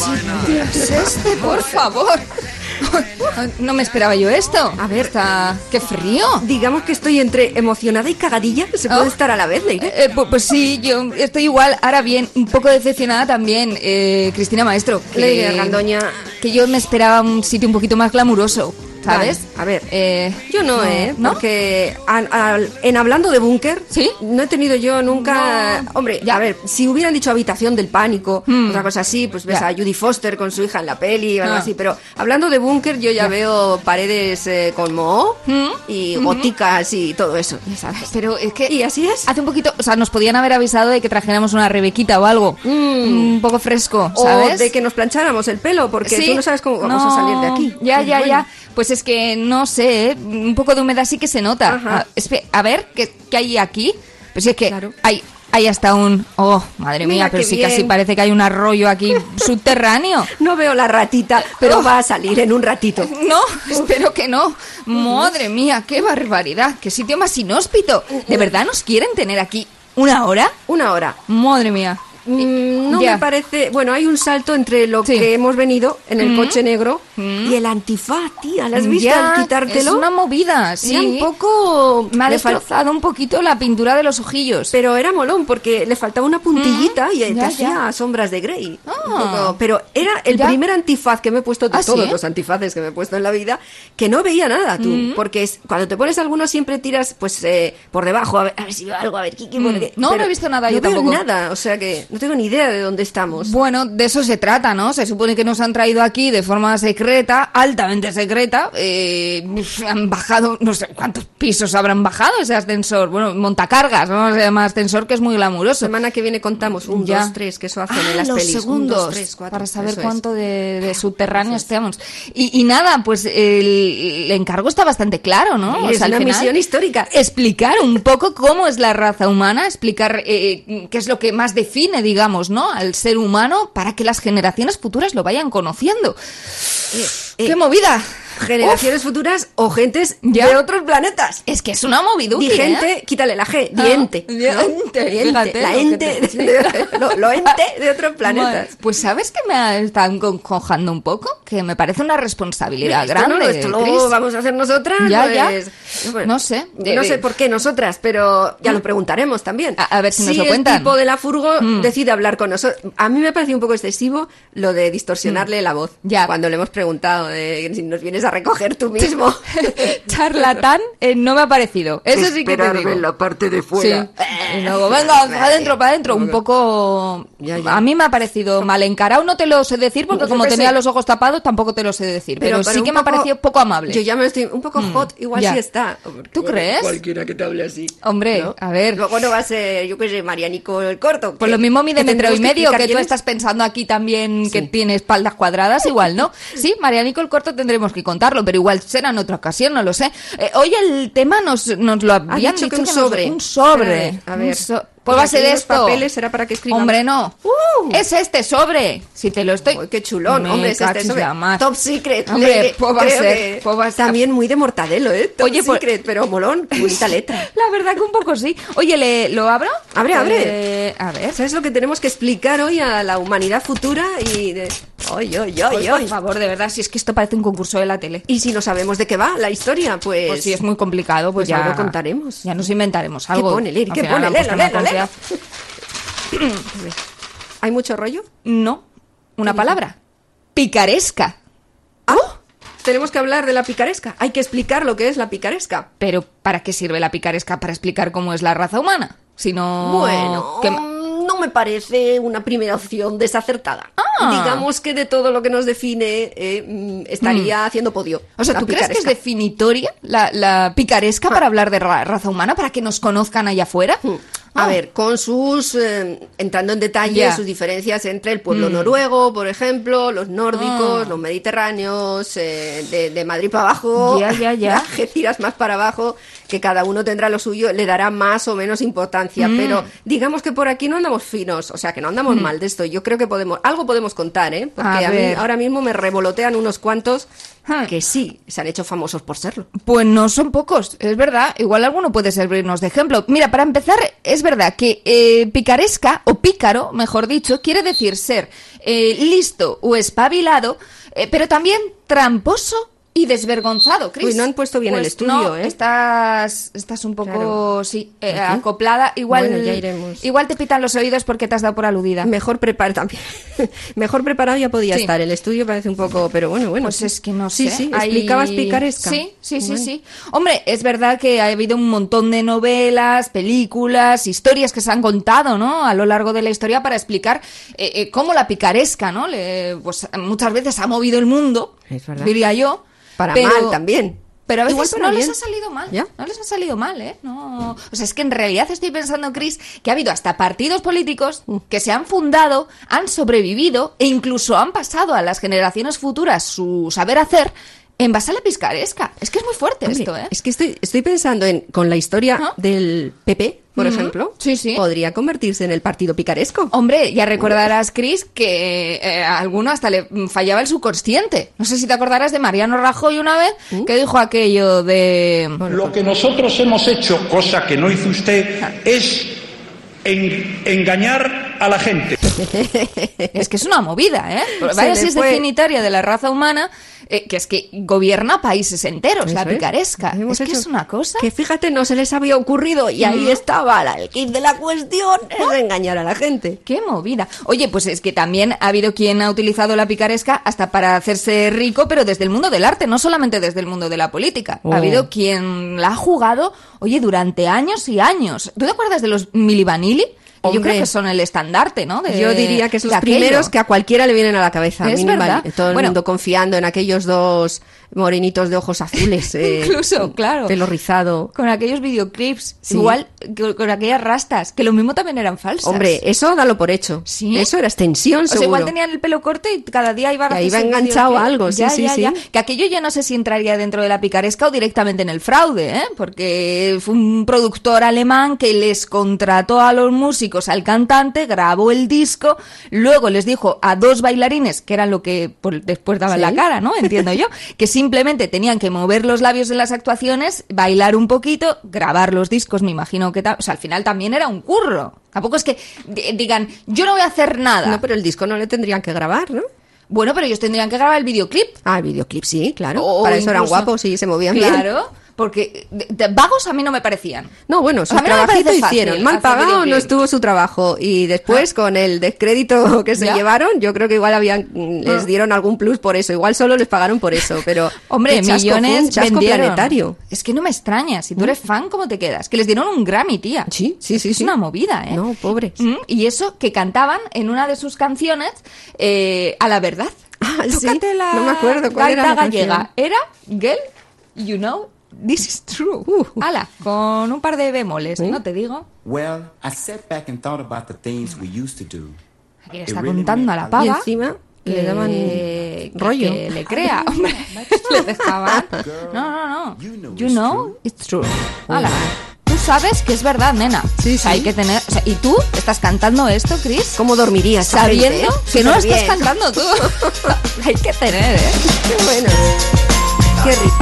Lined ¿Qué by sitio es este, por favor? No me esperaba yo esto. A ver, está... ¡Qué frío! Digamos que estoy entre emocionada y cagadilla. Se puede Oh. estar a la vez, Leire. Eh, pu- pues, sí, yo estoy igual. Ahora bien, un poco decepcionada también, eh, Cristina Maestro. que- Leire Gandoña. Que yo me esperaba un sitio un poquito más glamuroso, ¿sabes? Vale, a ver. Eh, Yo no, ¿eh? ¿no? Porque en hablando de búnker, ¿Sí? no he tenido yo nunca... Hombre, Ya. a ver, si hubieran dicho habitación del pánico, Hmm. otra cosa así, pues ves Ya. a Judy Foster con su hija en la peli o algo Ah. así. Pero hablando de búnker, yo ya, veo paredes eh, con moho Hmm. y góticas y todo eso, ya sabes. Pero es que... Y así es. Hace un poquito, o sea, nos podían haber avisado de que trajéramos una rebequita o algo. Un poco fresco, O ¿sabes? de que nos plancháramos el pelo, porque Sí. tú no sabes cómo vamos a No, salir de aquí. Ya, Pues ya, bueno. ya. Pues es que no sé, ¿eh? un poco de humedad sí que se nota. Ajá. A, espe- a ver, ¿qué, qué hay aquí? Pues es que Claro. hay, hay hasta un... Oh, madre Mira mía, pero sí bien. casi parece que hay un arroyo aquí subterráneo. No veo la ratita, pero Oh. va a salir en un ratito. No, espero que no. Madre mía, qué barbaridad. Qué sitio más inhóspito. ¿De verdad nos quieren tener aquí una hora? Una hora. Madre mía. Mm, no Ya. me parece. Bueno, hay un salto entre lo Sí. que hemos venido en el Mm. coche negro Mm. y el antifaz, tía. ¿La has visto al quitártelo? Es una movida, sí. Era un poco. Me ha le destrozado un poquito la pintura de los ojillos. Pero era molón porque le faltaba una puntillita y te hacía ya. sombras de Grey. Ah. Pero era el Ya. primer antifaz que me he puesto de ¿Ah, todos sí? los antifaces que me he puesto en la vida que no veía nada tú. Porque es- cuando te pones alguno siempre tiras pues eh, por debajo a ver, a ver si veo algo, a ver, Kiki, porque- No, no he visto nada, no yo veo tampoco. nada, o sea que no tengo ni idea de dónde estamos. Bueno, de eso se trata, ¿no? Se supone que nos han traído aquí de forma secreta, altamente secreta. eh, han bajado, no sé cuántos pisos habrán bajado ese ascensor. Bueno, montacargas, vamos a llamar ascensor, que es muy glamuroso. semana que viene contamos un, Ya. dos, tres, que eso hacen Ah, en las los pelis. Un, segundos dos, tres, cuatro. para saber es. cuánto de, de subterráneo estemos. Y, y nada, pues el, el encargo está bastante claro, ¿no? Es al una misión histórica. Explicar un poco cómo es la raza humana, explicar eh, qué es lo que más define, digamos, ¿no? Al ser humano para que las generaciones futuras lo vayan conociendo. Eh, ¡Qué movida! Generaciones futuras o gentes Ya. de otros planetas. Es que es una moviduki, Di ¿eh? gente, quítale la G, Ah, diente. ¿no? diente, Diente, la ente, te- de- lo, lo ente de otros planetas. Pues sabes que me están concojando un poco, que me parece una responsabilidad Esto grande. no, esto lo vamos a hacer nosotras. Ya, pues, ya. pues, No sé. No sé por qué nosotras, pero ya lo preguntaremos también. A- a ver si nos lo el cuentan. tipo de la furgo Mm. decide hablar con nosotros. A mí me pareció un poco excesivo lo de distorsionarle la voz. Mm. Ya. Cuando le hemos preguntado de si nos vienes a recoger tú mismo. Charlatán eh, no me ha parecido. Eso sí que te Esperarme digo. en la parte de Sí. fuera. Y luego, venga, para adentro, para adentro. Un poco. Ya, ya. A mí me ha parecido mal encarado. No te lo sé decir porque, como tenía los ojos tapados, tampoco te lo sé decir. Pero, sí un que me ha poco- parecido poco amable. Yo ya me estoy un poco hot, igual Ya. sí está. ¿Tú crees? Cualquiera que te hable así. Hombre, ¿no? a ver. Luego no va a ser, yo qué sé, Marianico el corto. Pues lo mismo mide metro y medio, que tú es. estás pensando aquí también que tiene espaldas cuadradas, igual, ¿no? Sí, Marianico el corto tendremos que contarlo, pero igual será en otra ocasión, no lo sé. Eh, hoy el tema nos, nos lo habían dicho que un sobre. Un sobre. A ver, a ver. Un so- Por Pues va a ser aquí los esto. papeles será para que escribamos. Hombre, no. ¡Uh! Es este sobre. Si te lo estoy. Uy, qué chulón, hombre, es este sobre. Top secret. Hombre, Le- va a creo ser, que va a ser. También muy de mortadelo, ¿eh? Top Oye, pues- secret, pero molón, bonita letra. La verdad que un poco sí. Oye, ¿le, ¿lo abro? Abre, abre. Eh, a ver. Eso es lo que tenemos que explicar hoy a la humanidad futura y de... ¡Ay, ay, ay, Ay, ay! por favor, de verdad, si es que esto parece un concurso de la tele. Y si no sabemos de qué va la historia, pues... Pues si es muy complicado, pues, pues ya algo contaremos. Ya nos inventaremos algo. pone, Lili? Al ¿Qué pone? ¿Hay mucho rollo? No, una palabra. Picaresca. ¡Ah! Tenemos que hablar de la picaresca. Hay que explicar lo que es la picaresca. Pero ¿para qué sirve la picaresca? ¿Para explicar cómo es la raza humana? Si no... Bueno, ¿qué- no me parece una primera opción desacertada. Ah. Digamos que de todo lo que nos define eh, mm, estaría haciendo podio. O sea, ¿tú crees que es definitoria la, la picaresca para hablar de ra- raza humana, para que nos conozcan allá afuera? Hmm. A Ah. ver, con sus, eh, entrando en detalle, sus diferencias entre el pueblo Mm. noruego, por ejemplo, los nórdicos, Ah. los mediterráneos, eh, de, de Madrid para abajo, Ya, ya, ya. Algeciras más para abajo, que cada uno tendrá lo suyo, le dará más o menos importancia, Mm. pero digamos que por aquí no andamos finos, o sea, que no andamos mal de esto. Yo creo que podemos, algo podemos contar, ¿eh? Porque A a, mí ahora mismo me revolotean unos cuantos Hmm. que sí, se han hecho famosos por serlo. Pues no son pocos, es verdad. Igual alguno puede servirnos de ejemplo. Mira, para empezar, es verdad que eh, picaresca, o pícaro, mejor dicho, quiere decir ser eh, listo o espabilado, eh, pero también tramposo y desvergonzado, Cris. Uy, no han puesto bien el Pues estudio, no, ¿eh? Estás, estás un poco, Claro. sí, eh, acoplada. Igual, Bueno, ya iremos. igual te pitan los oídos porque te has dado por aludida. Mejor preparado también. Mejor preparado ya podía Sí. estar. El estudio parece un poco, pero bueno, bueno. Pues es que no Sí, sé. sí, hay- explicabas picaresca. Sí, sí, sí, Bueno. sí. Hombre, es verdad que ha habido un montón de novelas, películas, historias que se han contado, ¿no? A lo largo de la historia para explicar eh, eh, cómo la picaresca, ¿no? Le- pues muchas veces ha movido el mundo, Es verdad. diría yo. Para pero- mal también. Pero a veces no les ha salido mal. ¿Ya? No les ha salido mal, ¿eh? No. O sea, es que en realidad estoy pensando, Chris, que ha habido hasta partidos políticos Mm. que se han fundado, han sobrevivido e incluso han pasado a las generaciones futuras su saber hacer en base a la piscaresca. Es que es muy fuerte Hombre, esto, ¿eh? Es que estoy, estoy pensando en, con la historia del PP, por ejemplo, Sí, sí. podría convertirse en el partido picaresco. Hombre, ya recordarás, Chris, que eh, a alguno hasta le fallaba el subconsciente. No sé si te acordarás de Mariano Rajoy una vez ¿Mm? que dijo aquello de... Lo que nosotros hemos hecho, cosa que no hizo usted, es en- engañar a la gente. Es que es una movida, ¿eh? Vaya si es fue. definitoria de la raza humana, eh, que es que gobierna países enteros, la es. picaresca. Hemos Es que hecho- es una cosa. Que fíjate, no se les había ocurrido y ahí estaba la- el kit de la cuestión, es engañar a la gente. ¡Qué movida! Oye, pues es que también ha habido quien ha utilizado la picaresca hasta para hacerse rico, pero desde el mundo del arte, no solamente desde el mundo de la política. Oh. Ha habido quien la ha jugado, oye, durante años y años. ¿Tú te acuerdas de los Mili Vanilli? Que Yo Hombre. creo que son el estandarte, ¿no? De- Yo diría que es los aquello. primeros que a cualquiera le vienen a la cabeza. Es verdad. Todo el Bueno. mundo confiando en aquellos dos morenitos de ojos azules. eh, Incluso, claro. Pelo rizado. Con aquellos videoclips, Sí. igual con aquellas rastas, que lo mismo también eran falsas. Hombre, eso dalo por hecho. ¿Sí? Eso era extensión, O sea, igual tenían el pelo corto y cada día iba a un enganchado videoclip. algo, sí, Ya, sí, ya, sí. ya. Que aquello yo no sé si entraría dentro de la picaresca o directamente en el fraude, ¿eh? Porque fue un productor alemán que les contrató a los músicos, al cantante, grabó el disco, luego les dijo a dos bailarines, que eran lo que pues, después daban Sí. la cara, ¿no? Entiendo yo, que simplemente tenían que mover los labios en las actuaciones, bailar un poquito, grabar los discos, me imagino que tal. O sea, al final también era un curro. Tampoco es que di- digan, yo no voy a hacer nada. No, pero el disco no le tendrían que grabar, ¿no? Bueno, pero ellos tendrían que grabar el videoclip. Ah, el videoclip sí, claro. O Para eso eran guapos y se movían bien. Claro, porque de- de- vagos a mí no me parecían. No, bueno, su A mí no me trabajito fácil hicieron. Mal pagado no estuvo su trabajo. Y después, con el descrédito que se ¿Ya? llevaron, yo creo que igual habían mm, les Ah. dieron algún plus por eso. Igual solo les pagaron por eso, pero Hombre, chasco, millones chasco planetario. Es que no me extraña. Si tú eres fan, ¿cómo te quedas? Que les dieron un Grammy, tía. Sí, sí, sí, Es sí. una movida, ¿eh? No, pobres. Mm, Y eso que cantaban en una de sus canciones eh, a la verdad. Ah, sí. La No me acuerdo cuál era la gallega. canción. Era Girl, you know, this is true. Uh. Ala, con un par de bemoles, ¿no te digo? Well, I sat back and thought about the things we used to do. Aquí le está It really contando a la pava. Y encima le daban que- rollo. que le crea, hombre. le dejaban. No, no, no. You know it's true. Ala. Tú sabes que es verdad, nena. Sí, O sea, sí. hay que tener. o sea, ¿Y tú estás cantando esto, Chris? ¿Cómo dormirías? Sabiendo eh? que no lo estás cantando tú. hay que tener, ¿eh? Qué bueno. Qué rico.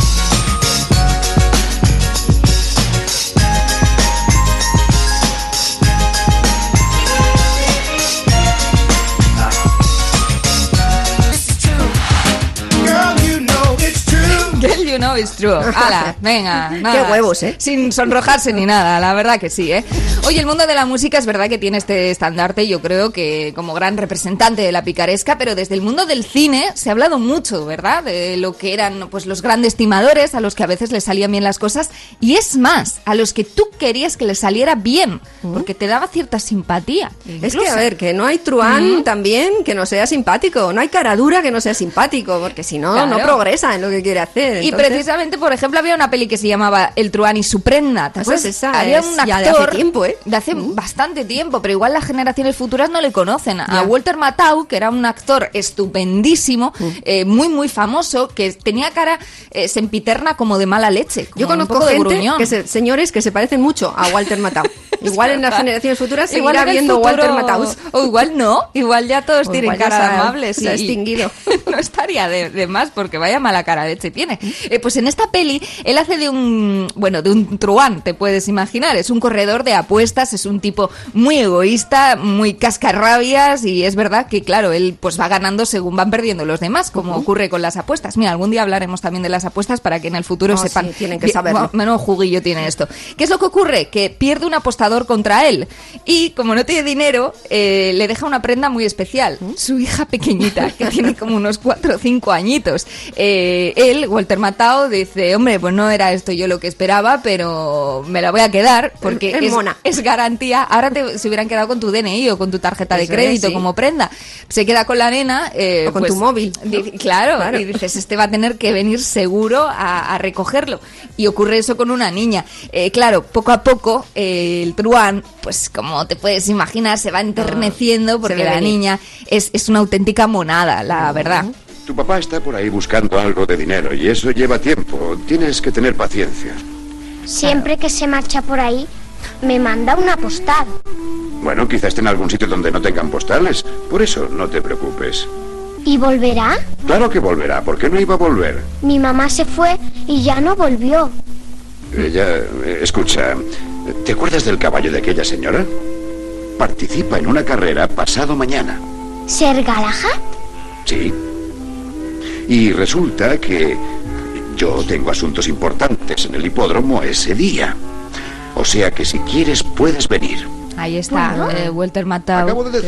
No, it's true. Hala, venga. nada. Qué huevos, ¿eh? Sin sonrojarse ni nada, la verdad que sí, ¿eh? Oye, el mundo de la música es verdad que tiene este estandarte, yo creo que como gran representante de la picaresca, pero desde el mundo del cine se ha hablado mucho, ¿verdad? De lo que eran pues los grandes timadores, a los que a veces les salían bien las cosas, y es más, a los que tú querías que les saliera bien, porque te daba cierta simpatía. Es que, incluso. a ver, que no hay truán también que no sea simpático. No hay cara dura que no sea simpático, porque si no, no Claro. progresa en lo que quiere hacer. Y Entonces, precisamente, por ejemplo, había una peli que se llamaba El Truán y su prenda. ¿Te Pues acuerdas? esa había es un ya actor de hace tiempo, ¿eh? de hace bastante tiempo, pero igual las generaciones futuras no le conocen. A. Walter Matthau, que era un actor estupendísimo, Mm. eh, muy, muy famoso, que tenía cara eh, sempiterna como de mala leche. como Yo un conozco poco de gente, gruñón. que se- señores que se parecen mucho a Walter Matthau. Igual en las generaciones futuras seguirá viendo futuro- Walter Matthau. O igual no, igual ya todos O tienen igual ya cara se ha- amables. se ha y- extinguido. no estaría de, de más porque vaya mala cara leche tiene. Eh, pues en esta peli él hace de un, bueno, de un truán, te puedes imaginar. Es un corredor de apuestas, es un tipo muy egoísta, muy cascarrabias y es verdad que, claro, él pues va ganando según van perdiendo los demás, como ocurre con las apuestas. Mira, algún día hablaremos también de las apuestas para que en el futuro Oh, sepan. sí, tienen que Bien, saberlo. menudo juguillo tiene esto. ¿Qué es lo que ocurre? Que pierde un apostador contra él y como no tiene dinero, eh, le deja una prenda muy especial. Su hija pequeñita, que tiene como unos cuatro o cinco añitos. Eh, él, Walter Dice, hombre, pues no era esto yo lo que esperaba, pero me la voy a quedar porque Es es, mona. es garantía. Ahora te, se hubieran quedado con tu DNI o con tu tarjeta de es, crédito sí. como prenda. Se queda con la nena. eh, O con pues, tu móvil. dice- claro, Claro. y dices, este va a tener que venir seguro a, a recogerlo. Y ocurre eso con una niña. Eh, claro, poco a poco eh, el truán, pues como te puedes imaginar, se va enterneciendo porque la venir. niña es, es una auténtica monada, la verdad. Tu papá está por ahí buscando algo de dinero y eso lleva tiempo. Tienes que tener paciencia. Siempre que se marcha por ahí, me manda una postal. Bueno, quizás esté en algún sitio donde no tengan postales. Por eso no te preocupes. ¿Y volverá? Claro que volverá. ¿Por qué no iba a volver? Mi mamá se fue y ya no volvió. Ella, eh, escucha, ¿te acuerdas del caballo de aquella señora? Participa en una carrera pasado mañana. ¿Ser Galahad? Sí. Y resulta que yo tengo asuntos importantes en el hipódromo ese día. O sea que si quieres puedes venir. Ahí está, eh, Walter Matthau. De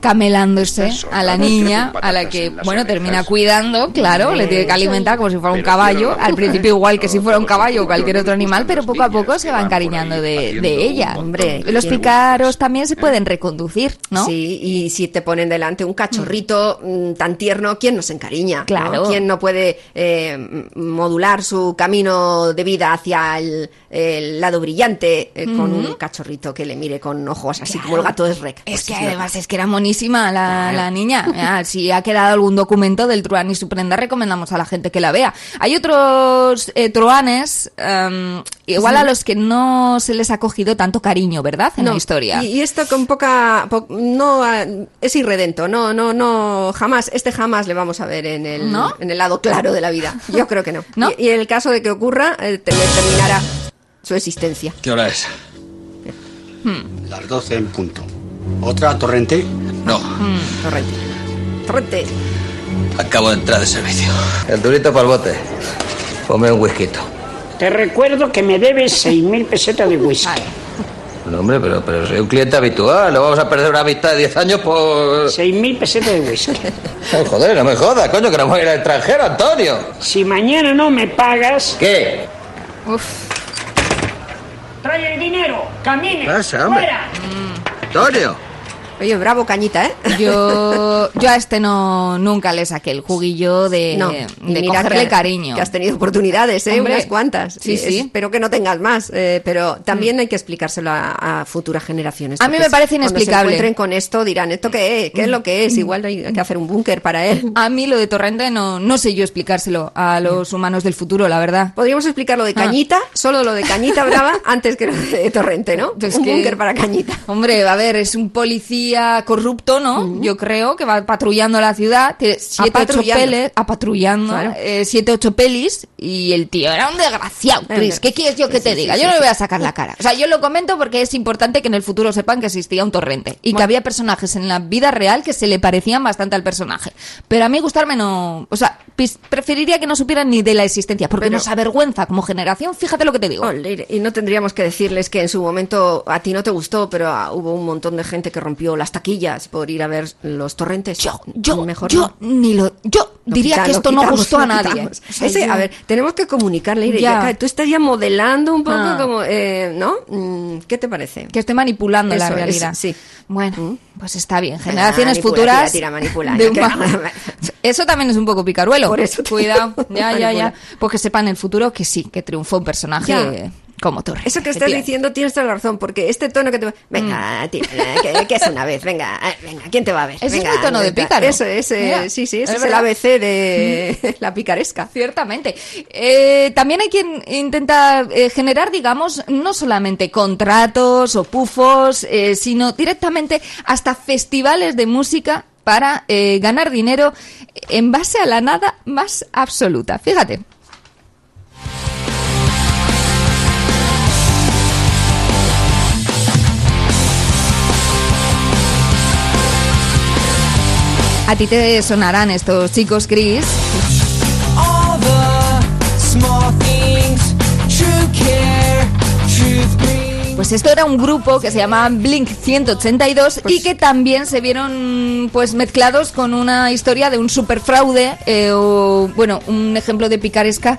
camelándose a la niña, a la que, bueno, termina cuidando, claro, le tiene que alimentar como si fuera un caballo, al principio igual que si fuera un caballo o cualquier otro animal, pero poco a poco se va encariñando de, ella. Hombre, Los ¿quién? picaros también se pueden reconducir, ¿no? Sí, y si te ponen delante un cachorrito mm, tan tierno, ¿quién no se encariña? no? Claro. ¿Quién no puede eh, modular su camino de vida hacia el, el lado brillante eh, con un cachorrito que le mire con ojos así como el gato de Shrek? Es Pues que sí, además es que era monísima la, Claro. la niña. Si ha quedado algún documento del Truán y su prenda, recomendamos a la gente que la vea. Hay otros eh, truanes, em, igual a los que no se les ha cogido tanto cariño, ¿verdad? En la historia. Y, y esto con poca, po- no ah, es irredento, no, no, no, jamás, este jamás le vamos a ver en el, ¿No? en el lado claro de la vida. Yo creo que no. ¿No? Y, y en el caso de que ocurra, eh, te- le terminará su existencia. ¿Qué hora es? Hmm. Las 12 en punto. ¿Otra torrente? No. Torrente. Torrente. Acabo de entrar de servicio. El durito para el bote. Ponme un whisky. Te recuerdo que me debes 6.000 pesetas de whisky. No, hombre, pero, pero soy un cliente habitual. No vamos a perder una amistad de 10 años por... 6.000 pesetas de whisky. Oh, joder, no me jodas, coño, que no voy a ir al extranjero, Antonio. Si mañana no me pagas, ¿Qué? Trae el dinero, camine, Pasa, hombre. fuera. Antonio. Oye, bravo, cañita, ¿eh? Yo, yo a este no nunca le saqué el juguillo de, No, de mira cogerle que- cariño. Que has tenido oportunidades, ¿eh? Hombre, Unas cuantas. sí, sí. Espero que no tengas más, eh, pero también hay que explicárselo a, a futuras generaciones. A mí me parece Cuando se inexplicable. encuentren con esto dirán, ¿esto qué es? ¿Qué es lo que es? Igual hay que hacer un búnker para él. A mí lo de Torrente no, no sé yo explicárselo a los humanos del futuro, la verdad. Podríamos explicar lo de Ah. Cañita, solo lo de Cañita Brava, antes que lo de Torrente, ¿no? Es un búnker para Cañita. Hombre, a ver, es un policía policía corrupto, ¿no? Yo creo que va patrullando la ciudad, tiene siete, ocho patrullando. peles, a patrullando, Claro. eh, siete, ocho pelis, y el tío era un desgraciado, Chris. ¿Qué quieres yo que te Sí, diga? sí, yo no le voy a sacar la cara. O sea, yo lo comento porque es importante que en el futuro sepan que existía un torrente y que había personajes en la vida real que se le parecían bastante al personaje. Pero a mí gustarme no, o sea, preferiría que no supieran ni de la existencia, porque Pero- nos avergüenza como generación, fíjate lo que te digo. Y no tendríamos que decirles que en su momento a ti no te gustó, pero ah, hubo un montón de gente que rompió las taquillas por ir a ver los torrentes. Yo, yo, mejor yo ni lo, yo diría que esto no gustó a nadie. O sea, Ese, yo- A ver, tenemos que comunicarle. Irene, tú estás ya modelando un poco Ah. como, eh, ¿no? Mm, ¿Qué te parece? que esté manipulando la Eso es, realidad. sí. Bueno, pues está bien. Generaciones futuras. tira, tira, de un Eso también es un poco picaruelo. Por eso te Cuidado. Ya, ya, ya. Pues que sepan en el futuro que sí, que triunfó un personaje Ya. Como Torre. Eso que estás diciendo tienes toda la razón, porque este tono que te... Venga, tira, que, que es una vez, venga, ah, venga, ¿quién te va a ver? Ese es Venga, mi tono de venga. pícaro. Eso, ese, Mira, sí, sí, ese es es, el. ABC de la picaresca. Ciertamente. Eh, también hay quien intenta eh, generar, digamos, no solamente contratos o pufos, eh, sino directamente hasta festivales de música para eh, ganar dinero en base a la nada más absoluta. Fíjate. A ti te sonarán estos chicos, Chris. Pues esto era un grupo que se llamaba Blink 182 y que también se vieron pues mezclados con una historia de un superfraude eh, o bueno, un ejemplo de picaresca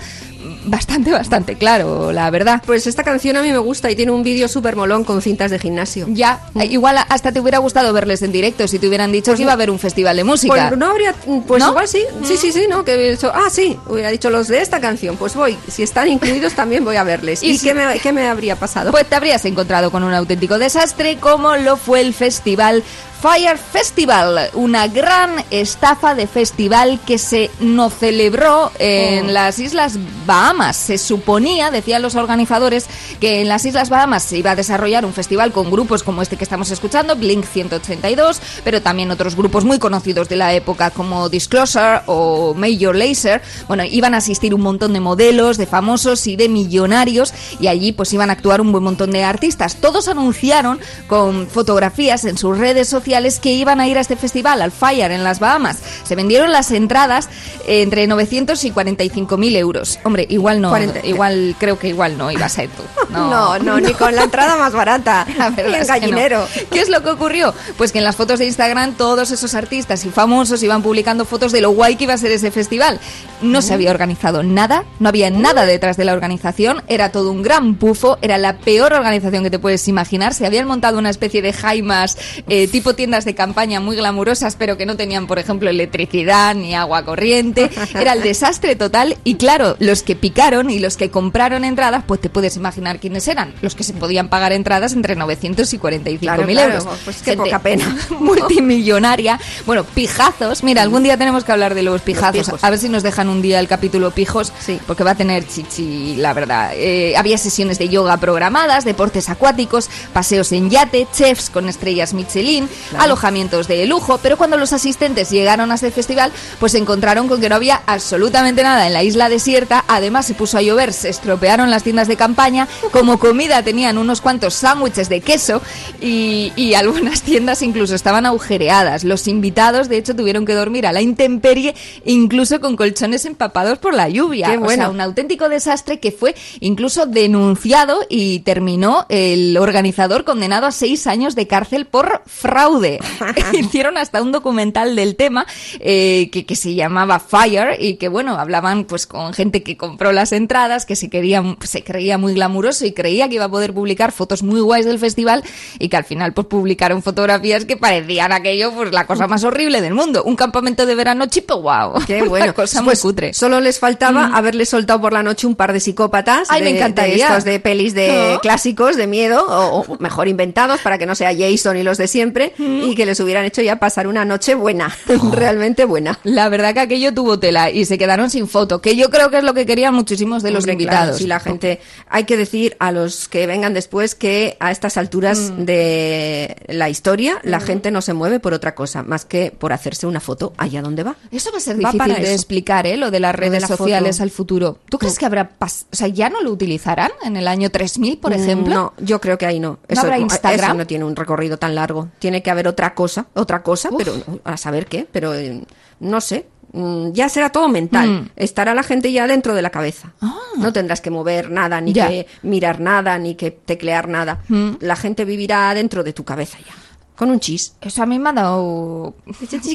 bastante, bastante claro, la verdad. Pues esta canción a mí me gusta y tiene un vídeo súper molón con cintas de gimnasio. Ya, eh, igual hasta te hubiera gustado verles en directo si te hubieran dicho que iba a haber un festival de música. Pues no habría, pues ¿No? igual sí, sí, sí, sí, ¿no? Que hubiera dicho, ah, sí, hubiera dicho los de esta canción, pues voy, si están incluidos también voy a verles. Y ¿Y, si- qué, me, qué me habría pasado? Pues te habrías encontrado con un auténtico desastre como lo fue el festival Fire Festival, una gran estafa de festival que se no celebró en Oh. las Islas Bahamas. Se suponía, decían los organizadores, que en las Islas Bahamas se iba a desarrollar un festival con grupos como este que estamos escuchando, Blink 182, pero también otros grupos muy conocidos de la época como Disclosure o Major Lazer. Bueno, iban a asistir un montón de modelos, de famosos y de millonarios y allí pues iban a actuar un buen montón de artistas. Todos anunciaron con fotografías en sus redes sociales que iban a ir a este festival, al Fire, en las Bahamas. Se vendieron las entradas eh, entre 900 y 45 mil euros. Hombre, igual no, 40. igual creo que igual no iba a ser tú. No, no, ni con la entrada más barata. Ni que no. gallinero. ¿Qué es lo que ocurrió? Pues que en las fotos de Instagram todos esos artistas y famosos iban publicando fotos de lo guay que iba a ser ese festival. No se había organizado nada, no había nada detrás de la organización, era todo un gran pufo, era la peor organización que te puedes imaginar. Se habían montado una especie de jaimas eh, tipo tiendas de campaña muy glamurosas, pero que no tenían, por ejemplo, electricidad ni agua corriente. Era el desastre total y claro, los que picaron y los que compraron entradas, pues te puedes imaginar quiénes eran. Los que se podían pagar entradas entre 900 y 45 Claro, mil claro, euros. pues qué Gente poca pena. Multimillonaria. Bueno, pijazos. Mira, algún día tenemos que hablar de los pijazos. A ver si nos dejan un día el capítulo pijos, porque va a tener chichi, la verdad. Eh, había sesiones de yoga programadas, deportes acuáticos, paseos en yate, chefs con estrellas Michelin, Claro. alojamientos de lujo. Pero cuando los asistentes llegaron a este festival, pues se encontraron con que no había absolutamente nada en la isla desierta. Además, se puso a llover, se estropearon las tiendas de campaña. Como comida tenían unos cuantos sándwiches de queso y, y algunas tiendas incluso estaban agujereadas. Los invitados, de hecho, tuvieron que dormir a la intemperie, incluso con colchones empapados por la lluvia. Qué O bueno. sea, un auténtico desastre que fue incluso denunciado y terminó el organizador condenado a seis años de cárcel por fraude. Hicieron hasta un documental del tema eh, que, que se llamaba Fire y que, bueno, hablaban pues con gente que compró las entradas, que se, quería, se creía muy glamuroso y creía que iba a poder publicar fotos muy guays del festival y que al final pues publicaron fotografías que parecían aquello pues la cosa más horrible del mundo. Un campamento de verano chipo wow. Qué bueno. Una cosa Pues muy cutre. Solo les faltaba haberle soltado por la noche un par de psicópatas. Ay, me de- encantaría. De estos de pelis de ¿No? clásicos de miedo, o, o mejor inventados para que no sea Jason y los de siempre. Y que les hubieran hecho ya pasar una noche buena, realmente buena. La verdad que aquello tuvo tela y se quedaron sin foto, que yo creo que es lo que querían muchísimos de los Hombre, claro, invitados. si la gente, hay que decir a los que vengan después que a estas alturas Mm. de la historia la gente no se mueve por otra cosa más que por hacerse una foto allá donde va. Eso va a ser Va difícil de eso. explicar, ¿eh? Lo de las de redes la sociales foto. al futuro. ¿Tú crees que habrá o sea, ya no lo utilizarán en el año 3000, por ejemplo? No, yo creo que ahí no. ¿No habrá eso Instagram? no tiene un recorrido tan largo. Tiene que haber otra cosa, otra cosa, pero a saber qué, pero eh, no sé. Mm, Ya será todo mental. Mm. Estará la gente ya dentro de la cabeza. No tendrás que mover nada, ni Ya. que mirar nada, ni que teclear nada. Mm. La gente vivirá dentro de tu cabeza ya. Con un chis. Eso a mí me ha dado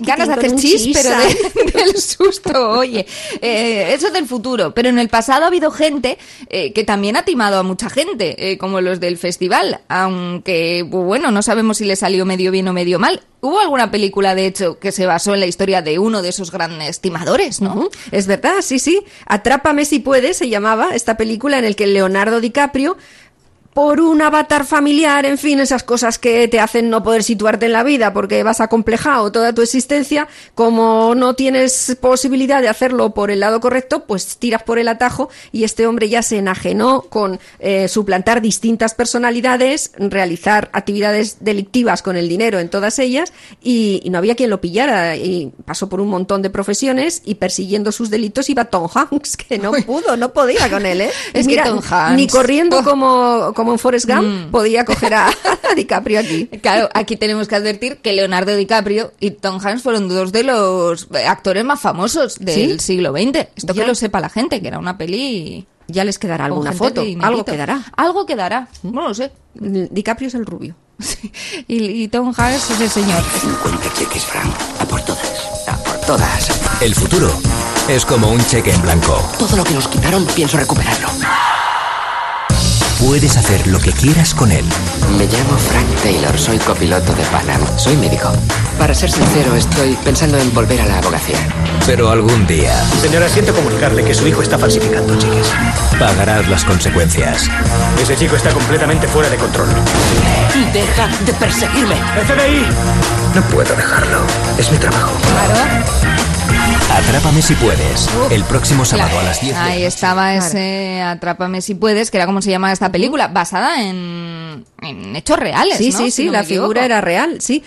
ganas de hacer chis, chis, pero del susto, oye. Eh, eso del futuro. Pero en el pasado ha habido gente eh, que también ha timado a mucha gente, eh, como los del festival. Aunque, bueno, no sabemos si le salió medio bien o medio mal. Hubo alguna película, de hecho, que se basó en la historia de uno de esos grandes timadores, ¿no? Es verdad, sí, sí. Atrápame si puedes, se llamaba esta película en el que Leonardo DiCaprio, por un avatar familiar, en fin, esas cosas que te hacen no poder situarte en la vida porque vas acomplejado toda tu existencia, como no tienes posibilidad de hacerlo por el lado correcto, pues tiras por el atajo y este hombre ya se enajenó con eh, suplantar distintas personalidades, realizar actividades delictivas con el dinero en todas ellas y, y no había quien lo pillara y pasó por un montón de profesiones y persiguiendo sus delitos iba Tom Hanks, que no pudo, no podía con él, ¿eh? Es que Tom Hanks- Ni corriendo como, como en Forrest Gump Mm. podía coger a, a DiCaprio aquí. Claro, aquí tenemos que advertir que Leonardo DiCaprio y Tom Hanks fueron dos de los eh, actores más famosos del ¿Sí? siglo XX. Esto Ya. que lo sepa la gente, que era una peli... Ya les quedará alguna foto, dinerito. algo quedará. Algo quedará, no lo sé. DiCaprio es el rubio. Y, y Tom Hanks es el señor. 50 cheques, Frank. A por todas. A por todas. El futuro es como un cheque en blanco. Todo lo que nos quitaron pienso recuperarlo. Puedes hacer lo que quieras con él. Me llamo Frank Taylor, soy copiloto de Panam. Soy médico. Para ser sincero, estoy pensando en volver a la abogacía. Pero algún día Señora, siento comunicarle que su hijo está falsificando cheques. pagarás las consecuencias. Ese chico está completamente fuera de control. ¡Deja de perseguirme! ¡FBI! No puedo dejarlo. Es mi trabajo. Atrápame si puedes. El próximo sábado a las 10. de la Ahí estaba ese Atrápame si puedes, que era como se llama esta película, basada en, en hechos reales. Sí, ¿no? sí, Si sí, no la figura era real, sí.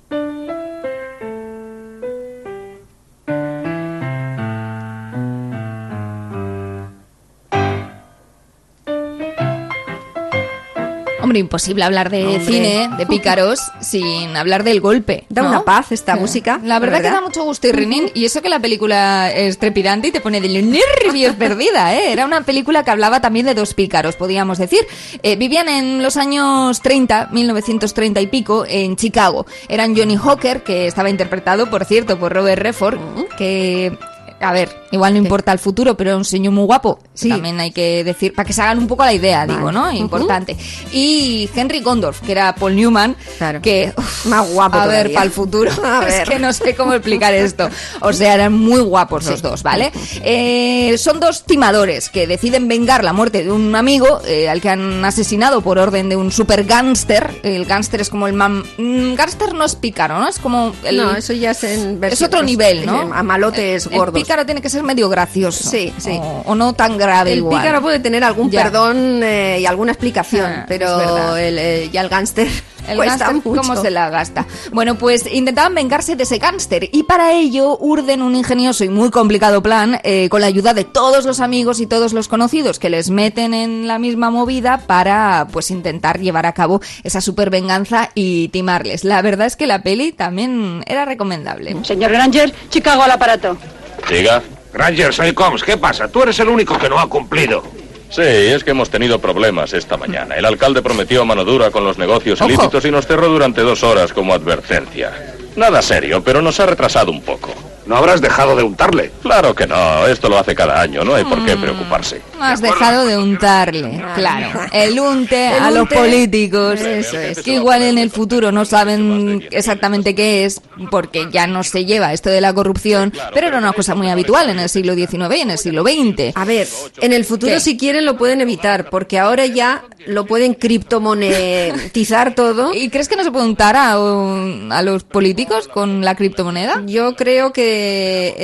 Hombre, imposible hablar de Hombre. cine, de pícaros, sin hablar del golpe. Da ¿no? una paz esta Sí. música. La verdad, que da mucho gusto y. Y eso que la película es trepidante y te pone de nervios perdida, ¿eh? Era una película que hablaba también de dos pícaros, podríamos decir. Eh, vivían en los años 30, 1930 y pico, en Chicago. Eran Johnny Hawker, que estaba interpretado, por cierto, por Robert Redford, que... A ver, igual no importa el futuro, pero era un señor muy guapo. Sí. También hay que decir, para que se hagan un poco la idea, digo, ¿no? Importante. Y Henry Gondorf, que era Paul Newman, que uf, Más guapo a ver, para el futuro. A es que no sé cómo explicar esto. O sea, eran muy guapos los dos, ¿vale? Eh, son dos timadores que deciden vengar la muerte de un amigo eh, al que han asesinado por orden de un super gánster. El gánster es como el man... mm, Gánster no es pícaro, ¿no? Es como... El... No, eso ya es en Es otro nivel, ¿no? A malotes El gordos. Pícaro tiene que ser medio gracioso. Sí, sí. O, o no tan grave El igual. pícaro puede tener algún Ya. perdón eh, y alguna explicación, Ah, pero el, eh, ya el gánster El cuesta gánster, mucho. ¿cómo se la gasta? Bueno, pues intentaban vengarse de ese gánster y para ello urden un ingenioso y muy complicado plan eh, con la ayuda de todos los amigos y todos los conocidos que les meten en la misma movida para pues intentar llevar a cabo esa super venganza y timarles. La verdad es que la peli también era recomendable. Señor Granger, Chicago al aparato. Diga. Granger, soy Combs. ¿Qué pasa? Tú eres el único que no ha cumplido. Sí, es que hemos tenido problemas esta mañana. El alcalde prometió mano dura con los negocios Ojo. ilícitos y nos cerró durante dos horas como advertencia. Nada serio, pero nos ha retrasado un poco. No habrás dejado de untarle. Claro que no, esto lo hace cada año, no hay por Mm. qué preocuparse. Has dejado de untarle, claro. El unte El a los políticos, Eso es. que igual en el futuro no saben exactamente qué es, porque ya no se lleva esto de la corrupción, pero era una cosa muy habitual en el siglo XIX y en el siglo XX. A ver, en el futuro ¿Qué? si quieren lo pueden evitar, porque ahora ya lo pueden criptomonetizar todo. ¿Y crees que no se puede untar a, a los políticos con la criptomoneda? Yo creo que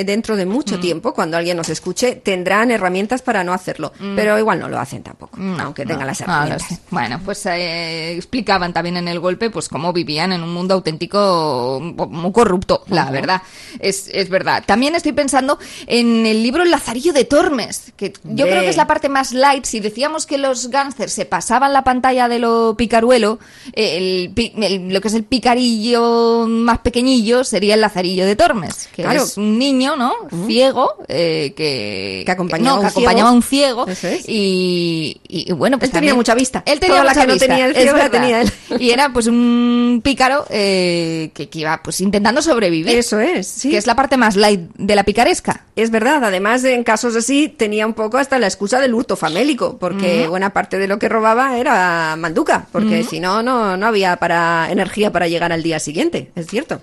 dentro de mucho tiempo, cuando alguien nos escuche, tendrán herramientas para no hacerlo, Mm. pero igual no lo hacen tampoco, aunque tengan las No herramientas. Bueno, pues eh, explicaban también en el golpe pues cómo vivían en un mundo auténtico muy corrupto, la verdad. Es, es verdad. También estoy pensando en el libro El Lazarillo de Tormes, que yo creo que es la parte más light. Si decíamos que los gángsters se pasaban la pantalla de lo picaruelo, eh, el el- lo que es el picarillo más pequeñillo sería el Lazarillo de Tormes, que Claro. Es un niño, ¿no? Ciego, eh, que, Que acompañaba no, a que un acompañaba a un ciego Eso es. y, y- bueno, pues Él tenía mucha vista. Él tenía Toda la que no vista, tenía el ciego la tenía él. Y era pues un pícaro eh, que, que iba pues intentando sobrevivir. Eso es, sí. Que es la parte más light de la picaresca. Es verdad, además en casos así tenía un poco hasta la excusa del hurto famélico, porque buena parte de lo que robaba era manduca, porque si no, no no había para energía para llegar al día siguiente, es cierto.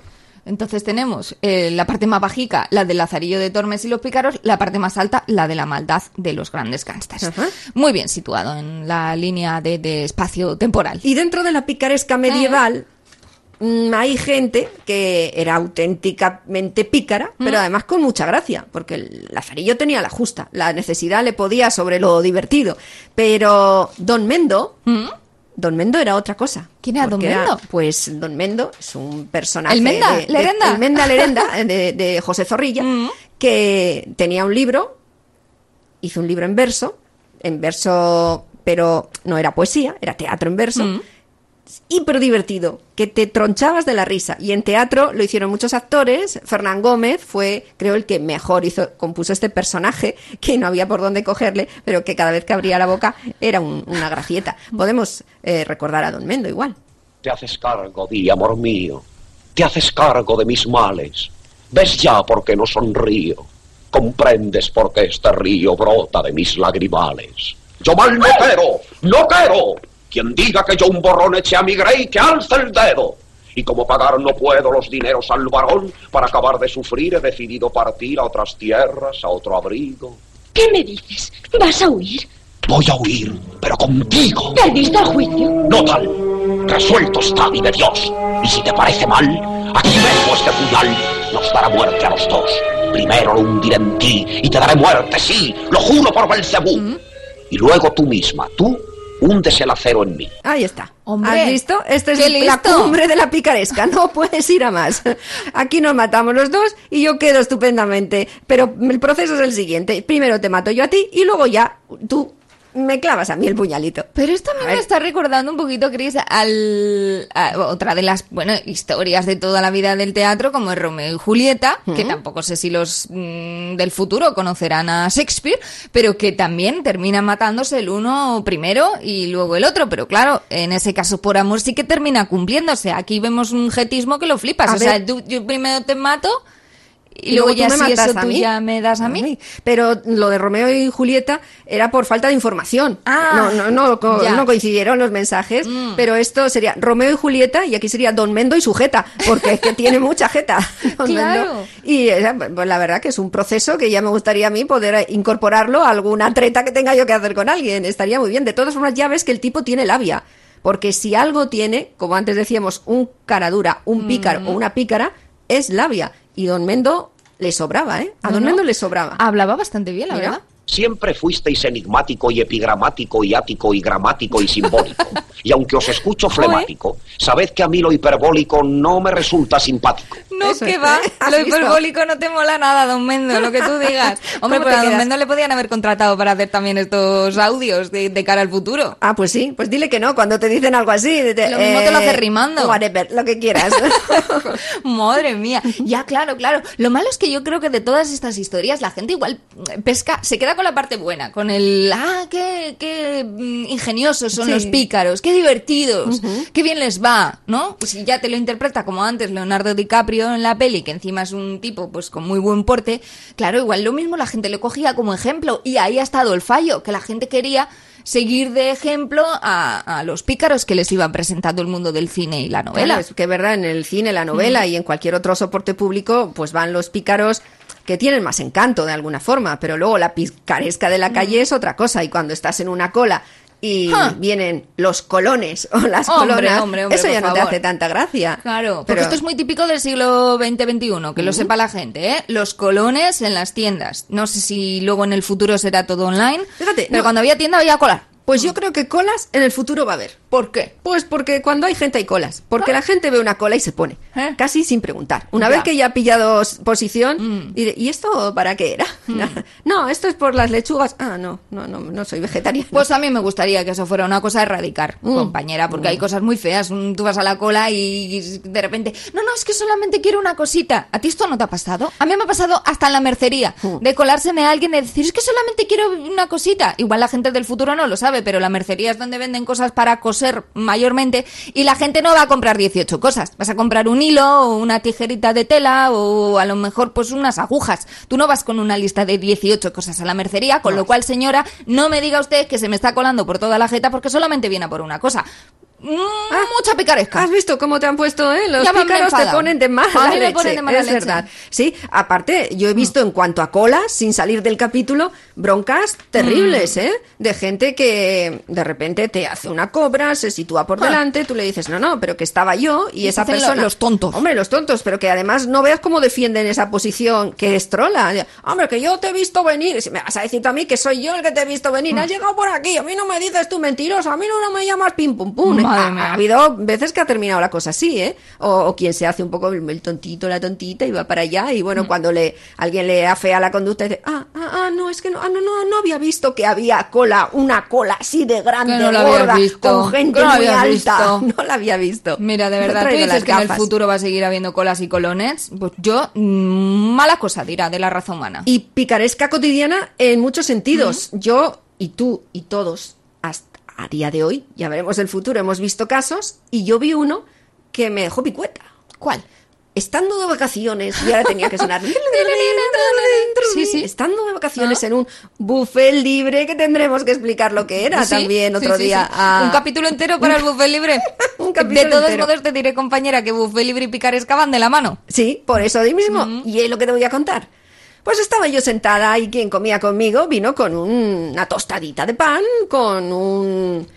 Entonces tenemos eh, la parte más bajica, la del Lazarillo de Tormes y los pícaros, la parte más alta, la de la maldad de los grandes gángsters. Muy bien situado en la línea de, de espacio temporal. Y dentro de la picaresca medieval mm, hay gente que era auténticamente pícara, pero además con mucha gracia, porque el Lazarillo tenía la justa, la necesidad le podía sobre lo divertido, pero Don Mendo... Don Mendo era otra cosa. ¿Quién era Don Mendo? pues Don Mendo es un personaje. ¿El Menda? de- de- ¿Lerenda? el Menda Lerenda, de, de José Zorrilla, que tenía un libro, hizo un libro en verso, en verso, pero no era poesía, era teatro en verso. Hiper divertido, que te tronchabas de la risa. Y en teatro lo hicieron muchos actores. Fernán Gómez fue, creo, el que mejor hizo, compuso este personaje, que no había por dónde cogerle, pero que cada vez que abría la boca era un- una gracieta. Podemos eh, recordar a Don Mendo igual. Te haces cargo, di, amor mío. Te haces cargo de mis males. ¿Ves ya por qué no sonrío? ¿Comprendes por qué este río brota de mis lagrimales? Yo mal no quiero, no quiero. Quien diga que yo un borrón eché a mi grey, que alce el dedo. Y como pagar no puedo los dineros al varón, para acabar de sufrir he decidido partir a otras tierras, a otro abrigo. ¿Qué me dices? ¿Vas a huir? Voy a huir, pero contigo. ¿Perdiste el juicio? No tal. Resuelto está, vive Dios. Y si te parece mal, aquí vengo este puñal. Nos dará muerte a los dos. Primero lo hundiré en ti y te daré muerte, sí, lo juro por Belcebú. Y luego tú misma, tú, hundes el acero en mí. Ahí está. Hombre, ¿Has visto? Esta es qué la listo. cumbre de la picaresca. No puedes ir a más. Aquí nos matamos los dos y yo quedo estupendamente. Pero el proceso es el siguiente. Primero te mato yo a ti y luego ya tú me clavas a mí el puñalito. Pero esto me está recordando un poquito, Chris, al, a otra de las bueno historias de toda la vida del teatro, como es Romeo y Julieta, que tampoco sé si los mm, del futuro conocerán a Shakespeare, pero que también terminan matándose el uno primero y luego el otro. Pero claro, en ese caso por amor sí que termina cumpliéndose. Aquí vemos un jetismo que lo flipas. A o sea, tú- yo primero te mato y, Y luego, luego ya tú me si matas eso a tú ya me das a mí. Pero lo de Romeo y Julieta era por falta de información. Ah, no, no, no, co- ya. no coincidieron los mensajes, Mm. pero esto sería Romeo y Julieta y aquí sería Don Mendo y su jeta, porque es que tiene mucha jeta. Don Claro. Mendo. Y pues la verdad que es un proceso que ya me gustaría a mí poder incorporarlo a alguna treta que tenga yo que hacer con alguien. Estaría muy bien. De todas formas, ya ves que el tipo tiene labia. Porque si algo tiene, como antes decíamos, un cara dura, un pícaro Mm. o una pícara, es labia. Y Don Mendo le sobraba, ¿eh? A No, Don no. Mendo le sobraba. Hablaba bastante bien, la Mira. verdad. Siempre fuisteis enigmático y epigramático y ático y gramático y simbólico. Y aunque os escucho flemático, sabed que a mí lo hiperbólico no me resulta simpático. No, Eso que es, va. ¿eh? ¿Has Lo hiperbólico no te mola nada, Don Mendo, lo que tú digas. Hombre, ¿Cómo pues te a Don? Mendo le podían haber contratado para hacer también estos audios de, de cara al futuro. Ah, pues sí, pues dile que no, cuando te dicen algo así. de- de- Lo mismo te lo hace eh, rimando. Whatever, lo que quieras. Madre mía. Ya, claro, claro. Lo malo es que yo creo que de todas estas historias la gente igual pesca, se queda con la parte buena, con el, ah, qué, qué mm, ingeniosos son Sí. los pícaros, qué divertidos, qué bien les va, ¿no? Y si ya te lo interpreta como antes Leonardo DiCaprio en la peli, que encima es un tipo pues con muy buen porte, claro, igual lo mismo la gente le cogía como ejemplo y ahí ha estado el fallo, que la gente quería seguir de ejemplo a, a los pícaros que les iban presentando el mundo del cine y la novela. Claro, es que verdad, en el cine, la novela Mm. y en cualquier otro soporte público, pues van los pícaros que tienen más encanto de alguna forma, pero luego la picaresca de la calle es otra cosa y cuando estás en una cola y Mm. Vienen los colones o las Hombre, colonas, hombre, hombre, eso ya no te hace tanta gracia. Claro, porque Pero- esto es muy típico del siglo XX-XXI, que lo sepa la gente, ¿eh? Los colones en las tiendas. No sé si luego en el futuro será todo online, Fíjate, pero no. cuando había tienda había cola. Pues yo creo que colas en el futuro va a haber. ¿Por qué? Pues porque cuando hay gente hay colas. Porque la gente ve una cola y se pone. ¿Eh? Casi sin preguntar. Una Ya. vez que ya ha pillado posición, Mm. y, de- ¿y esto para qué era? no, esto es por las lechugas. Ah, no, no, no, no soy vegetariana. Pues a mí me gustaría que eso fuera una cosa a erradicar, Mm. compañera, porque hay cosas muy feas. Tú vas a la cola y de repente, no, no, es que solamente quiero una cosita. ¿A ti esto no te ha pasado? A mí me ha pasado hasta en la mercería, Mm. de colárseme a alguien y decir, es que solamente quiero una cosita. Igual la gente del futuro no lo sabe, pero la mercería es donde venden cosas para coser mayormente y la gente no va a comprar 18 cosas. Vas a comprar un hilo o una tijerita de tela o a lo mejor pues unas agujas. Tú no vas con una lista de 18 cosas a la mercería, con lo cual, señora, no me diga usted que se me está colando por toda la jeta porque solamente viene a por una cosa. Mm, mucha picaresca. ¿Has visto cómo te han puesto, eh? Los Ya pícaros te ponen de mala A mí me leche. ponen de mala es leche. verdad. Sí, aparte, yo he visto en cuanto a colas, sin salir del capítulo, broncas terribles, Mm. ¿eh? De gente que de repente te hace una cobra, se sitúa por Ah. delante, tú le dices, no, no, pero que estaba yo y Y esa persona... los tontos. Hombre, los tontos, pero que además no veas cómo defienden esa posición que es trola. Hombre, que yo te he visto venir. Si me vas a decir tú a mí que soy yo el que te he visto venir. Mm. Has llegado por aquí. A mí no me dices tú mentiroso. A mí no, no me llamas pim pum pum. Madre Ha- mía. ha habido veces que ha terminado la cosa así, ¿eh? O, o quien se hace un poco el, el tontito, la tontita y va para allá y Mm. bueno, cuando le alguien le afea la conducta y dice, ah, ah, ah, no, es que no, ah, no, no, no había visto que había cola, una cola así de grande, no gorda, con gente no muy alta. visto. No la había visto. Mira, de verdad, tú dices las que en el futuro va a seguir habiendo colas y colones. Pues yo, mm, mala cosa dirá de la raza humana. Y picaresca cotidiana en muchos sentidos. Yo y tú y todos, hasta a día de hoy, ya veremos el futuro, hemos visto casos y yo vi uno que me dejó picueta. ¿Cuál? Estando de vacaciones, y ahora tenía que sonar. Sí, sí. Estando de vacaciones en un buffet libre, que tendremos que explicar lo que era Sí, también otro sí, día. sí. Un capítulo entero para el buffet libre. Un capítulo de todos entero. modos te diré, compañera, que buffet libre y picaresca van de la mano. Sí, por eso de mismo. Y es lo que te voy a contar. Pues estaba yo sentada y quien comía conmigo vino con un- una tostadita de pan, con un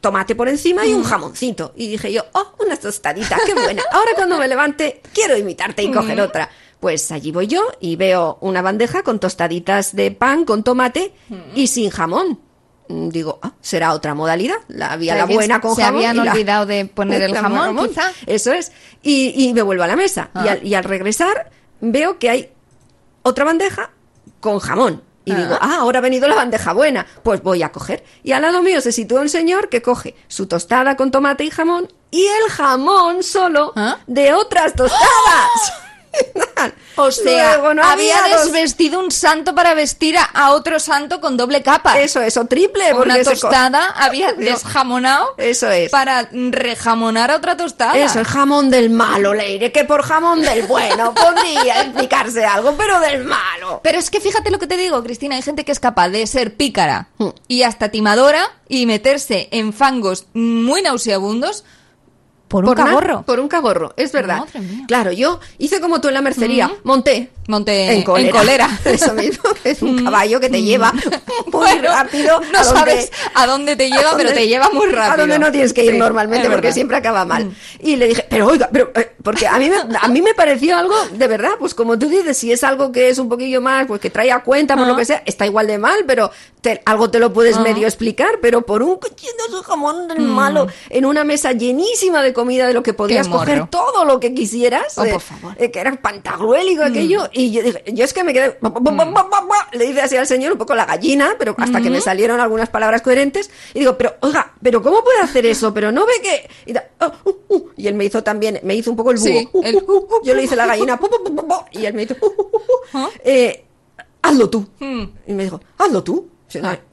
tomate por encima y un jamoncito. Y dije yo, oh, una tostadita, qué buena. Ahora cuando me levante, quiero imitarte y coger Mm. otra. Pues allí voy yo y veo una bandeja con tostaditas de pan con tomate y sin jamón. Mm, Digo, ah, será otra modalidad. La había la buena con se jamón. habían y la- olvidado de poner el jamón, quizá. Eso es. Y, y me vuelvo a la mesa. Y, Ah. al, y al regresar veo que hay otra bandeja con jamón. Y Ah. digo, ah, ahora ha venido la bandeja buena. Pues voy a coger. Y al lado mío se sitúa un señor que coge su tostada con tomate y jamón y el jamón solo ¿Ah? de otras tostadas. O sea, Luego, no había había dos- desvestido un santo para vestir a, otro santo con doble capa. Eso, eso, triple. Una se tostada había desjamonado Eso es. para rejamonar a otra tostada. Eso, el jamón del malo, Leire, que por jamón del bueno podría explicarse algo, pero del malo. Pero es que fíjate lo que te digo, Cristina, hay gente que es capaz de ser pícara Hmm. y hasta timadora y meterse en fangos muy nauseabundos por un Por cagorro. Por un cagorro, es verdad. Madre mía. Claro, yo hice como tú en la mercería, Ujú. monté. Monté En colera. en colera. Eso mismo, que es un Mm. caballo que te lleva muy Bueno, rápido. No a donde- sabes a dónde te lleva, a pero te lleva muy rápido. A donde no tienes que ir Sí, normalmente porque verdad. Mm. siempre acaba mal. Y le dije, pero oiga, pero, eh, porque a mí, me, a mí me pareció algo de verdad, pues como tú dices, si es algo que es un poquillo más, pues que trae a cuenta, por Ah. lo que sea, está igual de mal, pero te- algo te lo puedes Ah. medio explicar, pero por un cochino jamón del Mm. malo en una mesa llenísima de comida de lo que podías coger todo lo que quisieras, Oh, eh, por favor. eh, que era pantagruélico aquello, y yo dije, yo es que me quedé, le dice así al señor un poco la gallina, pero hasta que me salieron algunas palabras coherentes, y digo, pero oiga, pero ¿cómo puede hacer eso? Pero no ve que... Y, da- oh, uh, uh, y él me hizo también, me hizo un poco el búho. Sí, Uh, el-. Yo le hice la gallina, y él me hizo... uh, uh, uh, uh. Eh, hazlo tú. Hmm. Y me dijo, hazlo tú.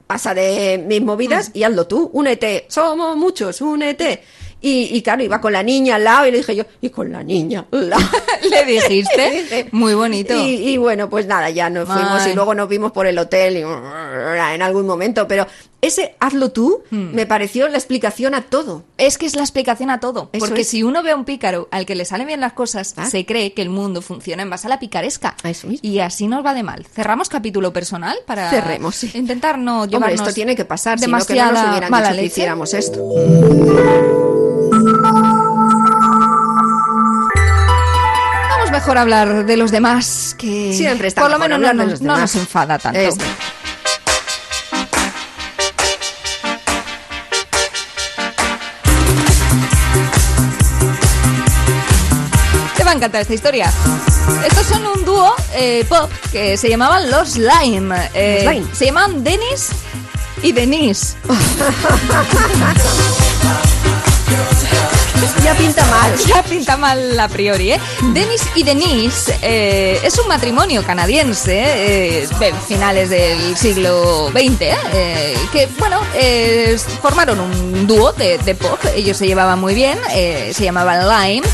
Pasa de mis movidas y hazlo tú, únete. Somos muchos, únete. Y, y claro, iba con la niña al lado y le dije yo, y con la niña al lado. ¿Le dijiste? Muy bonito. Y, y bueno, pues nada, ya nos fuimos y luego nos vimos por el hotel y, en algún momento, pero ese hazlo tú me pareció la explicación a todo. Es que es la explicación a todo. Eso porque es. si uno ve a un pícaro al que le salen bien las cosas, Ah. se cree que el mundo funciona en base a la picaresca. Y así nos va de mal. Cerramos capítulo personal para Cerremos, sí. intentar no Hombre, llevarnos esto tiene que pasar, si no que no nos demasiada hubieran mala dicho que hiciéramos esto. Mejor hablar de los demás, que Siempre está por lo menos no de nos, no enfada tanto. Te va a encantar esta historia. Estos son un dúo eh, pop que se llamaban Los Lime. Eh, Los Lime. Se llamaban Dennis y Denise. ya pinta mal. Ya pinta mal a priori, ¿eh? Dennis y Denise eh, es un matrimonio canadiense eh, de finales del siglo XX, ¿eh? Eh, que, bueno, formaron un dúo de, de pop. Ellos se llevaban muy bien, se llamaban Lime.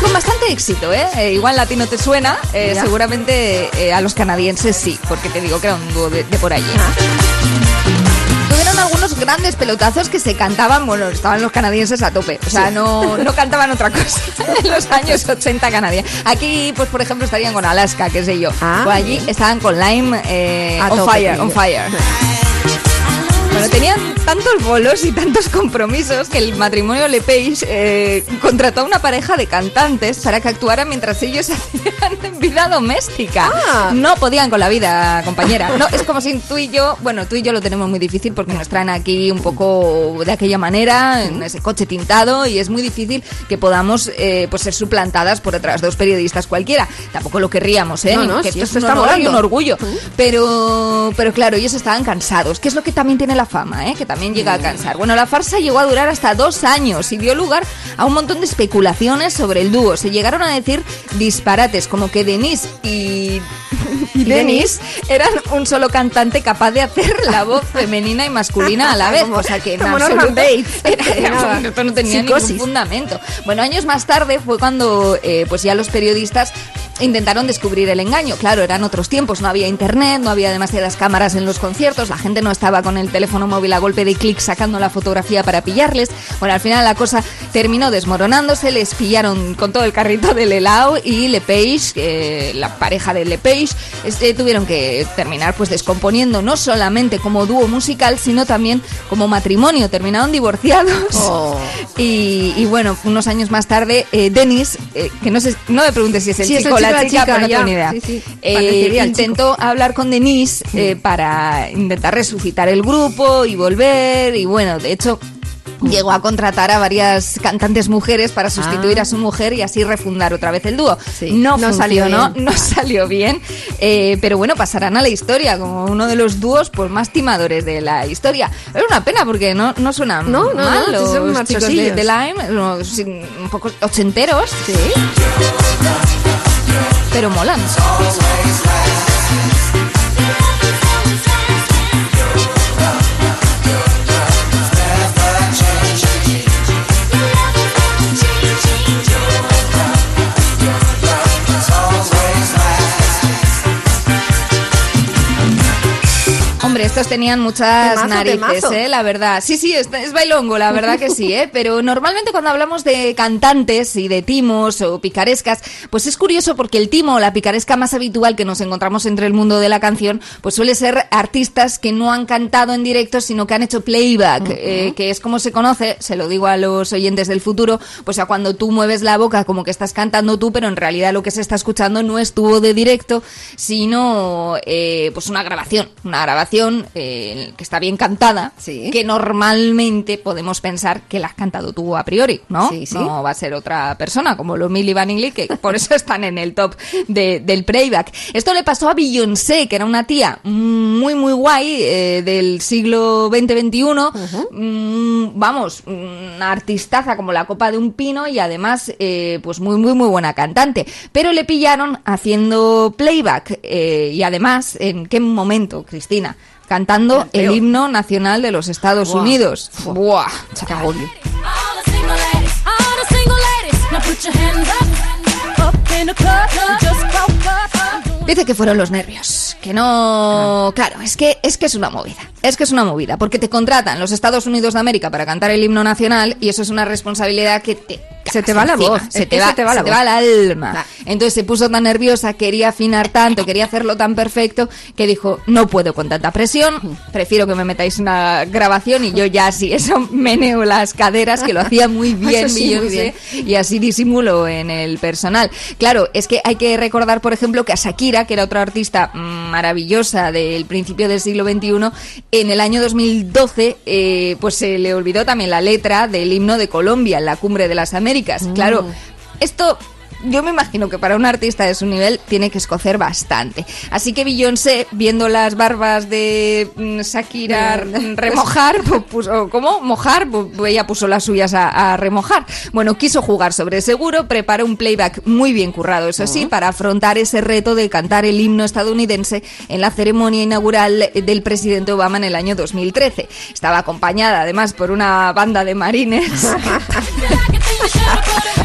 Con bastante éxito, ¿eh? Igual a ti no te suena, seguramente a los canadienses sí, porque te digo que era un dúo de, de por allí. Algunos grandes pelotazos que se cantaban, bueno, estaban los canadienses a tope, o sea, Sí. no, no cantaban otra cosa en los años 80 canadienses. Aquí, pues por ejemplo, estarían con Alaska, qué sé yo. Ah, o allí bien. estaban con Lime eh, on tope, fire, on fire. Bueno, tenían tantos bolos y tantos compromisos que el matrimonio Lepage eh, contrató a una pareja de cantantes para que actuaran mientras ellos hacían vida doméstica. Ah. No podían con la vida, compañera. No, es como si tú y yo, bueno, tú y yo lo tenemos muy difícil porque nos traen aquí un poco de aquella manera, en ese coche tintado, y es muy difícil que podamos eh, pues ser suplantadas por otras dos periodistas cualquiera. Tampoco lo querríamos, ¿eh? No, no, que esto esto se es está honor y volando. un orgullo. Pero, pero claro, ellos estaban cansados, que es lo que también tiene la fama, ¿eh? que también llega a cansar. Bueno, la farsa llegó a durar hasta dos años y dio lugar a un montón de especulaciones sobre el dúo. Se llegaron a decir disparates, como que Denise y, y Denis eran un solo cantante capaz de hacer la voz femenina y masculina a la vez. O sea que en absoluto era- Era esto no tenía psicosis. ningún fundamento. Bueno, años más tarde fue cuando eh, pues ya los periodistas intentaron descubrir el engaño. Claro, eran otros tiempos, no había internet, no había demasiadas cámaras en los conciertos, la gente no estaba con el teléfono móvil a golpe de clic sacando la fotografía para pillarles. Bueno, al final la cosa terminó desmoronándose, les pillaron con todo el carrito del helado y Lepage, eh, la pareja de Lepage, este, tuvieron que terminar pues descomponiendo no solamente como dúo musical, sino también como matrimonio. Terminaron divorciados. Oh. Y, y bueno, unos años más tarde, eh, Dennis, eh, que no sé, no me preguntes si es el Sí, chico o la chica, pero no tengo ni idea. Sí, sí, Eh, intentó hablar con Denise eh, para intentar resucitar el grupo y volver. Y bueno, de hecho. Llegó a contratar a varias cantantes mujeres para sustituir Ah. a su mujer y así refundar otra vez el dúo. Sí, no, no salió bien. no salió bien, eh, pero bueno, pasarán a la historia como uno de los dúos pues, más timadores de la historia. Es una pena porque no, no suenan No, no, mal no, los son chicos de, de Lime, un poco ochenteros, Sí. pero molan. Hombre, estos tenían muchas Temazo, narices, temazo. ¿eh? La verdad. Sí, sí, es, es bailongo, la verdad que sí, ¿eh? Pero normalmente cuando hablamos de cantantes y de timos o picarescas, pues es curioso porque el timo o la picaresca más habitual que nos encontramos entre el mundo de la canción, pues suele ser artistas que no han cantado en directo, sino que han hecho playback, eh, que es como se conoce, se lo digo a los oyentes del futuro, pues a cuando tú mueves la boca como que estás cantando tú, pero en realidad lo que se está escuchando no es tu voz de directo, sino eh, pues una grabación, una grabación canción eh, que está bien cantada, que normalmente podemos pensar que la has cantado tú a priori, ¿no? Sí, sí. No va a ser otra persona, como los Milli Vanilli, que por eso están en el top de- del playback. Esto le pasó a Beyoncé, que era una tía muy, muy guay eh, del siglo XX-XXI. Mm, vamos, una artistaza como la copa de un pino y además, eh, pues muy, muy, muy buena cantante. Pero le pillaron haciendo playback y además, ¿en qué momento, Cristina? Cantando el himno nacional de los Estados. Unidos. Buah, chaval. Dice que fueron los nervios, que no, claro, es que es que es una movida, es que es una movida, porque te contratan los Estados Unidos de América para cantar el himno nacional y eso es una responsabilidad que te Se te va la encima, voz, se te va, se te va la te va el alma. Entonces se puso tan nerviosa, quería afinar tanto, quería hacerlo tan perfecto que dijo no puedo con tanta presión, prefiero que me metáis una grabación y yo ya así eso meneo las caderas que lo hacía muy bien sí, muy Beyoncé y así disimulo en el personal. Claro, es que hay que recordar, por ejemplo, que a Shakira, que era otra artista maravillosa del principio del siglo XXI, en el año 2012, eh, pues se le olvidó también la letra del himno de Colombia en la cumbre de las Américas. Claro, esto yo me imagino que para un artista de su nivel tiene que escocer bastante. Así que Beyoncé, viendo las barbas de mm, Shakira mm, remojar, pues puso, ¿cómo? Mojar, pues ella puso las suyas a, a remojar. Bueno, quiso jugar sobre seguro, preparó un playback muy bien currado, eso sí, para afrontar ese reto de cantar el himno estadounidense en la ceremonia inaugural del presidente Obama en el año 2013. Estaba acompañada además por una banda de marines.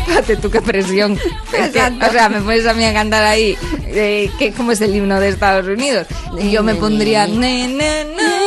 Fíjate tú qué presión. Es que, o sea, me pones a mí a cantar ahí, eh, que, ¿cómo es el himno de Estados Unidos? Y yo me pondría... "Ne, ne, ne".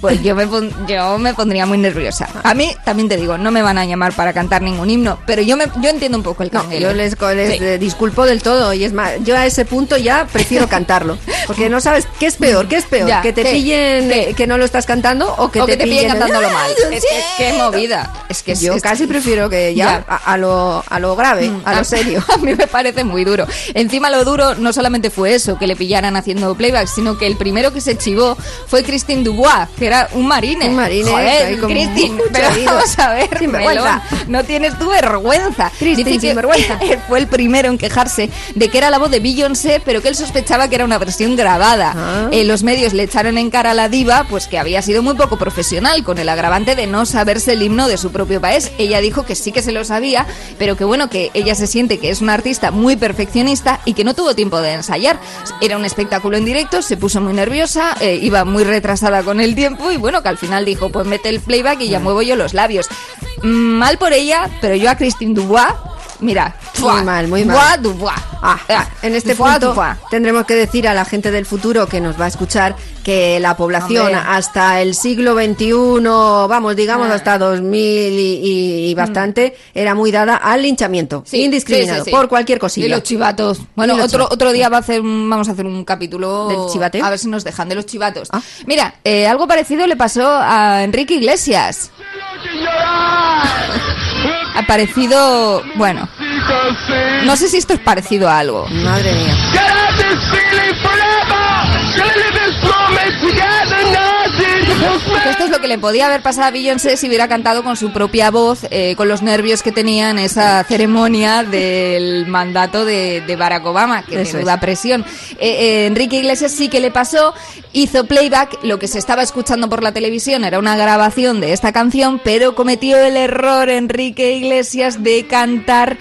Pues yo me, pon- yo me pondría muy nerviosa. A mí, también te digo, no me van a llamar para cantar ningún himno, pero yo me yo entiendo un poco el No, canguele. yo les, les, Sí. eh, disculpo del todo y es más, yo a ese punto ya prefiero cantarlo, porque no sabes qué es peor, qué es peor, Ya, que te ¿qué? pillen ¿Qué? eh, que no lo estás cantando o que, o te, que te pillen pillen cantándolo ¡Ay, mal. Dios Es que qué movida. Es que Yo es- casi prefiero que ya, A, a lo, a lo grave, Mm, a lo serio. A mí me parece muy duro. Encima lo duro no solamente fue eso, que le pillaran haciendo playback, sino que el primero que se chivó fue Christine Dubois, que era un marine. Un marine, Joder, Christine, pero vamos a ver, Sinvergüenza. melón, no tienes tu vergüenza. Christine, Dice que sinvergüenza. él fue el primero en quejarse de que era la voz de Beyoncé, pero que él sospechaba que era una versión grabada. Ah. Eh, los medios le echaron en cara a la diva, pues que había sido muy poco profesional, con el agravante de no saberse el himno de su propio país. Ella dijo que sí que se lo sabía, pero que bueno, que ella se siente que es una artista muy perfeccionista y que no tuvo tiempo de ensayar. Era un espectáculo en directo, se puso muy nerviosa, eh, iba muy retrasada con el tiempo y bueno, que al final dijo, pues mete el playback y ya muevo yo los labios. Mm, Mal por ella, pero yo a Christine Dubois, mira, Muy mal, muy mal. Dubois, Dubois. Ah, en este punto tendremos que decir a la gente del futuro que nos va a escuchar que la población Hombre. hasta el siglo XXI, vamos, digamos Ah. hasta 2000 y, y- y bastante, era muy dada al linchamiento, Sí, indiscriminado, sí, sí, sí. por cualquier cosilla. Y los chivatos. Bueno, los otro, chivatos. otro día va a hacer un- vamos a hacer un capítulo ¿Del chivateo? A ver si nos dejan de los chivatos. Mira, eh, algo parecido le pasó a Enrique Iglesias. Ha parecido, bueno, no sé si esto es parecido a algo. Madre mía. Que esto es lo que le podía haber pasado a Beyoncé si hubiera cantado con su propia voz, eh, con los nervios que tenía en esa ceremonia del mandato de, de Barack Obama, que Eso menuda es. presión. Eh, eh, Enrique Iglesias sí que le pasó, hizo playback, lo que se estaba escuchando por la televisión era una grabación de esta canción, pero cometió el error Enrique Iglesias de cantar...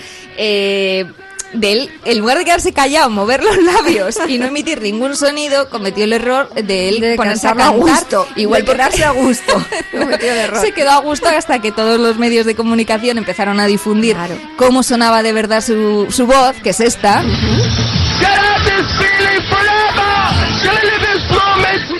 de él, en lugar de quedarse callado, mover los labios y no emitir ningún sonido, cometió el error de él De ponerse a gusto, igual quedarse a gusto. Se quedó a gusto hasta que todos los medios de comunicación empezaron a difundir cómo sonaba de verdad su, su voz, que es esta.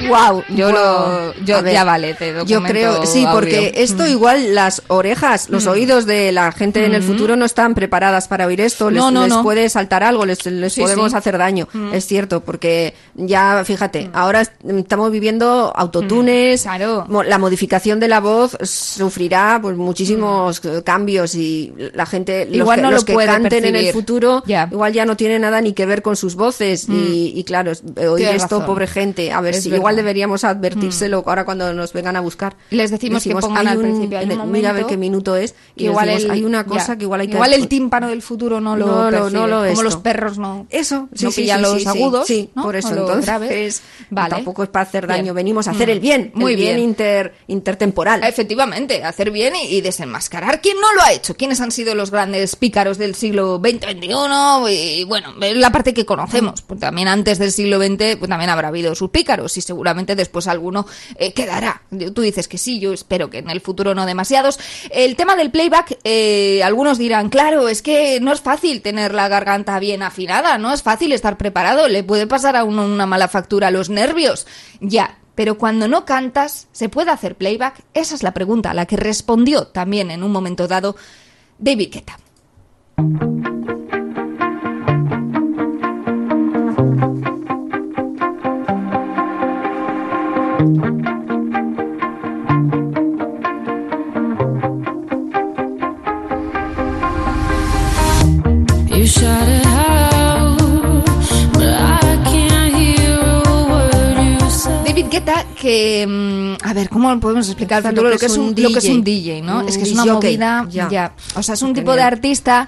Wow, yo lo, yo ver, ya vale, te Yo creo, sí, audio. porque esto Mm. igual las orejas, los Mm. oídos de la gente en el Mm. futuro no están preparadas para oír esto, les, No, no, les no. puede saltar algo, les, les Sí, podemos sí. hacer daño, Mm. es cierto, porque ya, fíjate, ahora est- estamos viviendo autotunes, mo- la modificación de la voz sufrirá pues muchísimos cambios y la gente, los Igual que, no los lo que puede canten en el percibir. futuro, igual ya no tiene nada ni que ver con sus voces Mm. y, y claro, eh, oír esto, razón. pobre gente, a ver Es si igual igual deberíamos advertírselo ahora cuando nos vengan a buscar. Les decimos que pongan al un- principio, hay un de- Mira a ver momento qué minuto es. Y igual decimos, el- hay una cosa ya. que igual hay que... Igual el tímpano del futuro no lo No lo- percibe, no lo como esto. los perros no Eso, sí, no sí, pillan sí, los agudos sí, ¿no? por eso entonces graves. Vale. tampoco es para hacer daño, Bien. venimos a hacer Mm. el bien, Muy bien, inter, intertemporal. Efectivamente, hacer bien y, desenmascarar. ¿Quién no lo ha hecho? ¿Quiénes han sido los grandes pícaros del siglo XX-XXI? Y bueno, la parte que conocemos. Pues también antes del siglo XX pues también habrá habido sus pícaros y seguramente después alguno eh, quedará. Tú dices que sí, yo espero que en el futuro no demasiados. El tema del playback, eh, algunos dirán, claro, es que no es fácil tener la garganta bien afinada, no es fácil estar preparado, le puede pasar a uno una mala factura a los nervios. Ya, pero cuando no cantas, ¿se puede hacer playback? Esa es la pregunta a la que respondió también en un momento dado David Guetta. Que, mm, a ver, ¿cómo podemos explicar al Lo que lo que, es un, un lo que es DJ. un DJ, ¿no? Un es que es una disjockey, movida, ya. ya. O sea, es un Genial. tipo de artista,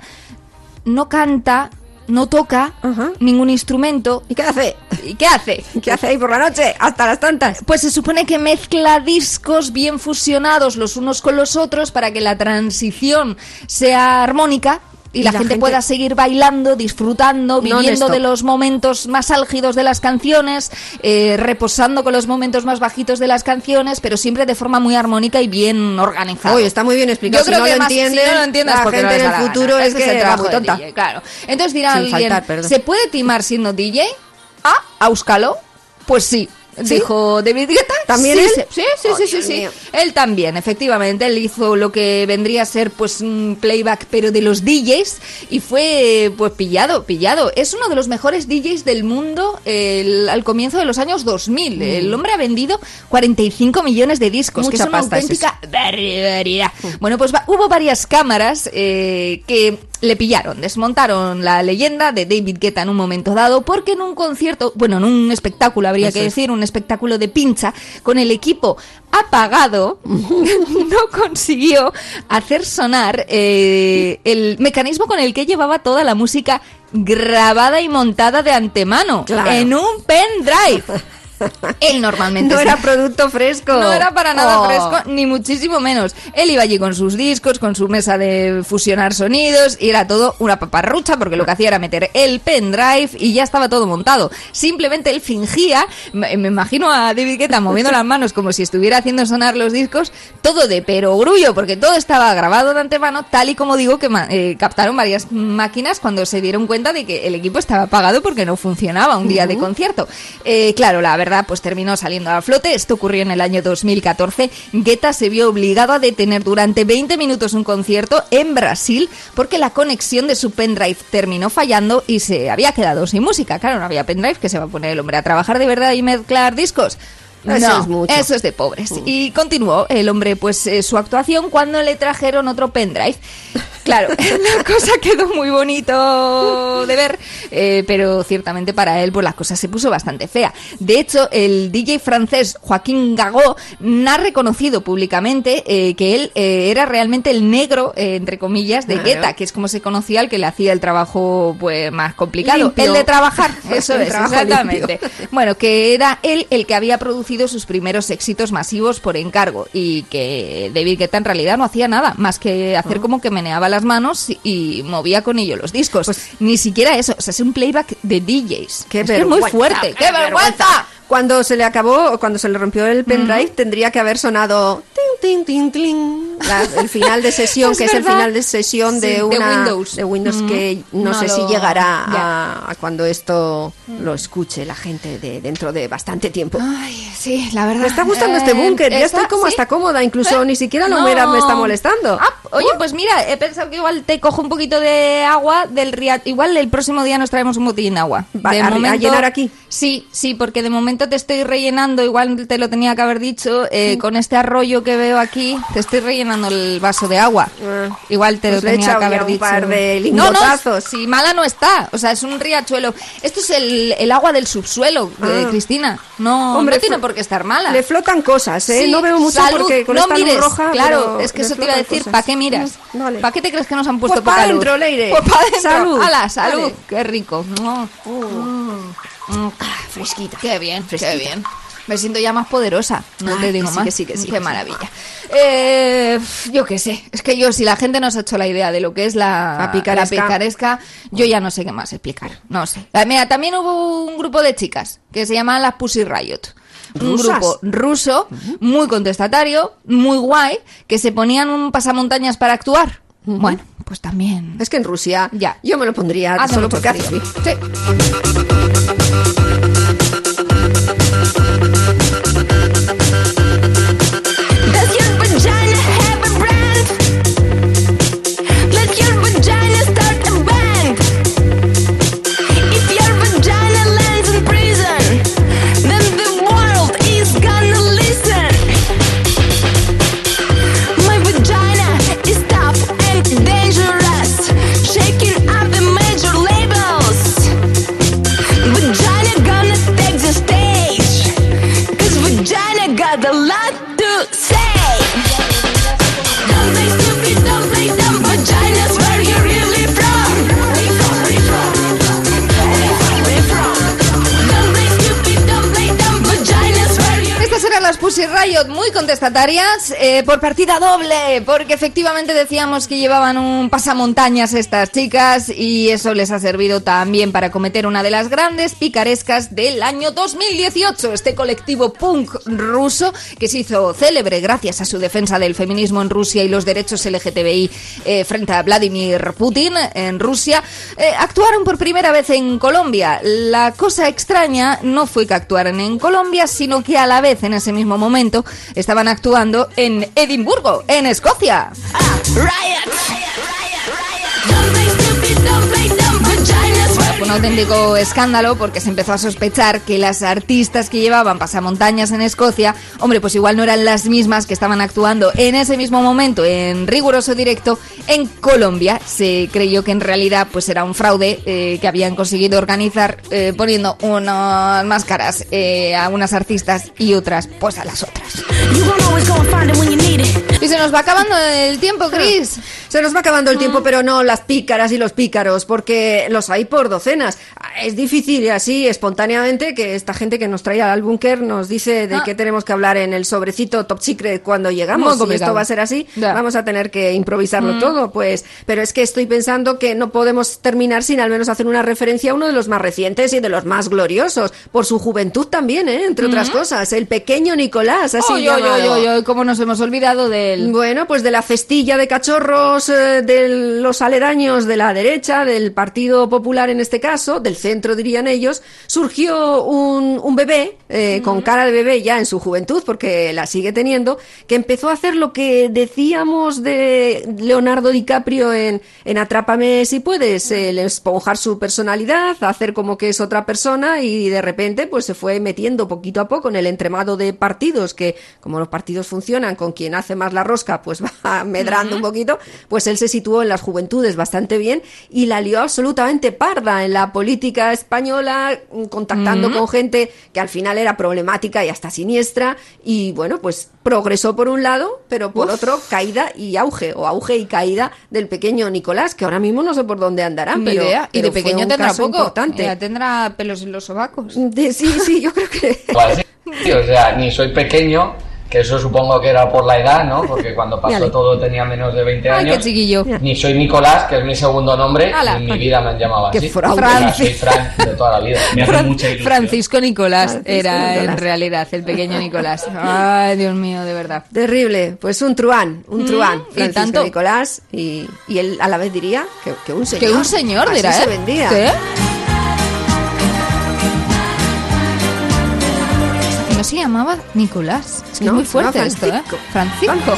no canta, no toca ningún instrumento. ¿Y qué hace? ¿Y qué hace? ¿Qué hace ahí por la noche? Hasta las tantas. Pues se supone que mezcla discos bien fusionados los unos con los otros para que la transición sea armónica. Y, Y la, la gente, gente- pueda seguir bailando, disfrutando, viviendo de los momentos más álgidos de las canciones, eh, reposando con los momentos más bajitos de las canciones, pero siempre de forma muy armónica y bien organizada. Uy, está muy bien explicado. Yo Si creo no que lo más, si no lo entiendes la gente en el futuro es que el trabajo muy tonta. DJ, claro. Entonces dirá Sin alguien, faltar. ¿se puede timar siendo DJ? ¿Ah? ¿Auskalo? Pues sí. ¿Sí? Dijo David Guetta. ¿También sí, él? Sí, sí, sí, Oh, sí. Él también, efectivamente. Él hizo lo que vendría a ser pues un playback, pero de los DJs. Y fue pues pillado, pillado. Es uno de los mejores DJs del mundo el- al comienzo de los años 2000. El hombre ha vendido 45 millones de discos, que Mucha es una es auténtica barbaridad. Bueno, pues va- hubo varias cámaras eh, que le pillaron, desmontaron la leyenda de David Guetta en un momento dado, porque en un concierto, bueno, en un espectáculo habría Eso que decir, un espectáculo de pincha, con el equipo apagado, no consiguió hacer sonar eh, el mecanismo con el que llevaba toda la música grabada y montada de antemano Claro. en un pendrive. Él normalmente No era producto fresco. no era para nada Oh. fresco, ni muchísimo menos. Él iba allí con sus discos, con su mesa de fusionar sonidos, y era todo una paparrucha, porque lo que hacía era meter el pendrive y ya estaba todo montado. Simplemente él fingía, me, me imagino a David Guetta moviendo las manos como si estuviera haciendo sonar los discos, todo de perogrullo, porque todo estaba grabado de antemano, tal y como digo que eh, captaron varias máquinas cuando se dieron cuenta de que el equipo estaba apagado porque no funcionaba un día de concierto. Eh, claro, la verdad, pues terminó saliendo a flote. Esto ocurrió en el año 2014. Guetta se vio obligado a detener durante 20 minutos un concierto en Brasil porque la conexión de su pendrive terminó fallando y se había quedado sin música. Claro, no había pendrive, que se va a poner el hombre a trabajar de verdad y mezclar discos. Eso No, es mucho. eso es de pobres. Y continuó el hombre, pues, eh, su actuación cuando le trajeron otro pendrive. Claro, la cosa quedó muy bonito de ver, eh, pero ciertamente para él, pues la cosa se puso bastante fea. De hecho, el DJ francés Joaquín Gago ha reconocido públicamente eh, que él eh, era realmente el negro, entre comillas, de. Guetta, que es como se conocía al que le hacía el trabajo pues más complicado. Limpio. El de trabajar, eso es, exactamente. limpio. Bueno, que era él el que había producido sus primeros éxitos masivos por encargo y que David Guetta en realidad no hacía nada más que hacer como que meneaba las manos y, movía con ello los discos. Ni siquiera eso, o sea, es un playback de DJs. Qué es que es muy vergüenza, fuerte. ¡Qué vergüenza! Cuando se le acabó, cuando se le rompió el pendrive, tendría que haber sonado tin, tin, tin, tin, la- el final de sesión, Es que es el verdad. final de sesión Sí, de de una Windows. de Windows Mm. que no, No sé si lo- llegará ya. a, a cuando esto lo escuche la gente de dentro de bastante tiempo. Ay, sí, la verdad. Me está gustando este Eh, búnker, ya estoy como sí. hasta cómoda, incluso ¿Eh? ni siquiera la No. humedad me está molestando. Ah, oye, pues mira, he pensado que igual te cojo un poquito de agua del río. Igual el próximo día nos traemos un botellín de agua. Va, de a- a llenar aquí. Sí, sí, porque de momento te estoy rellenando, igual te lo tenía que haber dicho, eh, con este arroyo que veo aquí, te estoy rellenando llenando el vaso de agua. Igual te Pues lo he tenía que haber un dicho. par de no, no, si mala no está. O sea, es un riachuelo. Esto es el, el agua del subsuelo, eh, Ah. Cristina. No, Hombre, no tiene flo- por qué estar mala. Le flotan cosas, ¿eh? Sí, no veo mucho salud, porque con no esta luz mires, roja. Claro, es que eso te iba a decir. ¿para qué miras? Vale. ¿Para qué te crees que nos han puesto Pues pa' poca luz? dentro, Leire. Pues para adentro. Salud. ¡Hala, salud! Vale. ¡Qué rico! Mm. Mm. fresquita. Qué bien, Fresquita. qué bien. Me siento ya más poderosa, no Ah, te digo que sí, más. que sí, que sí, Qué maravilla. Eh, yo qué sé, es que yo si la gente nos ha hecho la idea de lo que es la, La picaresca. la picaresca, yo ya no sé qué más explicar, no sé. Ah, Mira, también hubo un grupo de chicas que se llamaban las Pussy Riot. Un ¿Rusas? grupo ruso, muy contestatario, muy guay, que se ponían un pasamontañas para actuar. Bueno, pues también. Es que en Rusia Ya. yo me lo pondría Hace solo porque. Sí. Pussy Riot muy contestatarias eh, por partida doble, porque efectivamente decíamos que llevaban un pasamontañas estas chicas y eso les ha servido también para cometer una de las grandes picarescas del año 2018. Este colectivo punk ruso que se hizo célebre gracias a su defensa del feminismo en Rusia y los derechos LGTBI eh, frente a Vladimir Putin en Rusia, eh, actuaron por primera vez en Colombia. La cosa extraña no fue que actuaran en Colombia, sino que a la vez en ese mismo momento estaban actuando en Edimburgo, en Escocia. Don't un auténtico escándalo porque se empezó a sospechar que las artistas que llevaban pasamontañas en Escocia, hombre, pues igual no eran las mismas que estaban actuando en ese mismo momento en riguroso directo en Colombia. Se creyó que en realidad pues era un fraude eh, que habían conseguido organizar eh, poniendo unas máscaras eh, a unas artistas y otras pues a las otras. Y se nos va acabando el tiempo, Chris. Se nos va acabando el tiempo, pero no las pícaras y los pícaros, porque los hay por docenas. Es difícil así espontáneamente que esta gente que nos trae al búnker nos dice de Ah. qué tenemos que hablar en el sobrecito top secret cuando llegamos. Complicado. esto va a ser así, Ya. vamos a tener que improvisarlo Mm. todo, pues. Pero es que estoy pensando que no podemos terminar sin al menos hacer una referencia a uno de los más recientes y de los más gloriosos, por su juventud también, ¿eh? entre otras cosas. El pequeño Nicolás, así llamado. oy, oy, oy, cómo nos hemos olvidado del... Bueno, pues de la cestilla de cachorros eh, de los aledaños de la derecha, del Partido Popular en este caso, del centro dirían ellos, surgió un, un bebé eh, con cara de bebé ya en su juventud, porque la sigue teniendo, que empezó a hacer lo que decíamos de Leonardo DiCaprio en, en Atrápame si puedes, el esponjar su personalidad, hacer como que es otra persona y de repente pues se fue metiendo poquito a poco en el entremado de partidos que como los partidos funcionan con quien hace más la rosca pues va medrando un poquito, pues él se situó en las juventudes bastante bien y la lió absolutamente parda en la política española mm, contactando con gente que al final era problemática y hasta siniestra y bueno pues progresó por un lado pero por Uf. otro caída y auge o auge y caída del pequeño Nicolás que ahora mismo no sé por dónde andará Ni pero, idea. Y pero de fue pequeño un tendrá caso poco. importante. Ya tendrá pelos en los sobacos. De- sí sí yo creo que Igual sí, o sea, ni soy pequeño, que eso supongo que era por la edad, ¿no? Porque cuando pasó Dale. todo tenía menos de 20 Ay, qué años. chiquillo. Ni soy Nicolás, que es mi segundo nombre, Ala. y en mi vida me han llamado Qué así. soy Frank de toda la vida. Me hace Fran- mucha ilusión. Francisco Nicolás Francisco era en realidad el pequeño Nicolás. Ay, Dios mío, de verdad. Terrible, pues un truán, un Mm, truán, y Francisco tanto. Nicolás, y, y él a la vez diría que, que un señor. Que un señor, Así se ¿eh? vendía. ¿Qué? Se llamaba Nicolás. Es que No, es muy se llama fuerte esto, ¿eh? Francisco.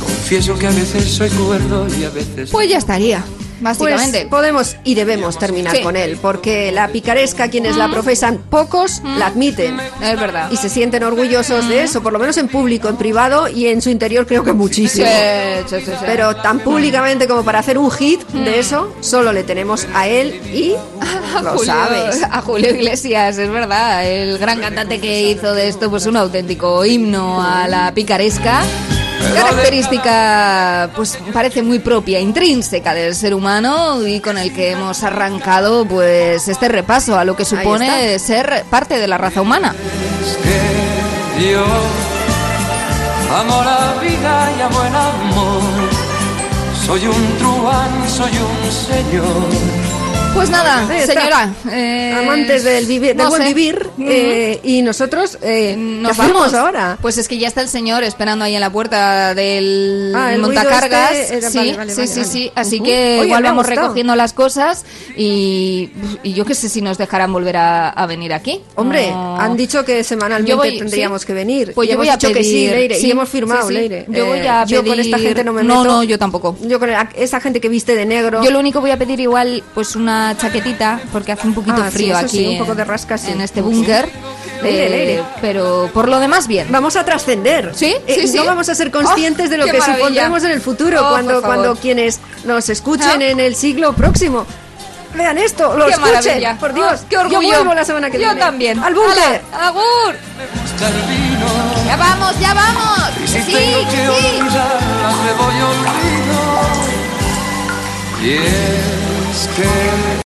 Confieso que a veces soy cuerdo y a veces... Pues ya estaría. Básicamente. Pues podemos y debemos terminar Sí. con él, porque la picaresca, quienes la profesan, pocos la admiten. Es verdad. Y se sienten orgullosos de eso, por lo menos en público, en privado y en su interior creo que muchísimo. Sí, sí. Pero tan públicamente como para hacer un hit de eso, solo le tenemos a él y lo Julio- sabes. A Julio Iglesias, es verdad, el gran cantante que hizo de esto pues un auténtico himno a la picaresca. Característica, pues parece muy propia, intrínseca del ser humano y con el que hemos arrancado pues este repaso a lo que supone ser parte de la raza humana. Yo amo la vida y amo el amor. Soy un truán, soy un señor. Pues nada, señora. eh, Amantes del, del no buen sé. vivir eh, y nosotros eh, Nos ¿qué hacemos vamos ahora? Pues es que ya está el señor esperando ahí en la puerta del Ah, montacargas. este era- sí, vale, vale, sí, vale, sí. Así que Oye, igual vamos recogiendo las cosas y, y yo qué sé si nos dejarán volver a, a venir aquí. Hombre, No. han dicho que semanalmente voy- tendríamos ¿sí? que venir. Pues y yo hemos voy a dicho que sí, pedir- Leire, sí, y hemos firmado. Leire. Yo voy Eh, a yo con esta pedir- gente no me No, meto. no, yo tampoco. Yo con esa gente que viste de negro. Yo lo único voy a pedir igual pues una chaquetita porque hace un poquito Ah, sí, frío eso aquí sí, un poco de rasca, sí. en este búnker. Eh. Pero por lo demás bien. Vamos a trascender. Sí, Eh, sí, sí. No vamos a ser conscientes Oh, de lo que maravilla. supondremos en el futuro Oh, cuando, cuando quienes nos escuchen Ah. en el siglo próximo. Vean esto, lo Qué escuchen. maravilla. Por Dios, Oh, qué orgullo. Yo vuelvo la semana que Yo viene. también. Al búnker. ¡Agur! ¡Ya vamos, ya vamos! Y si ¡Sí, tengo que sí! olvidarla, me voy olvido. Y es que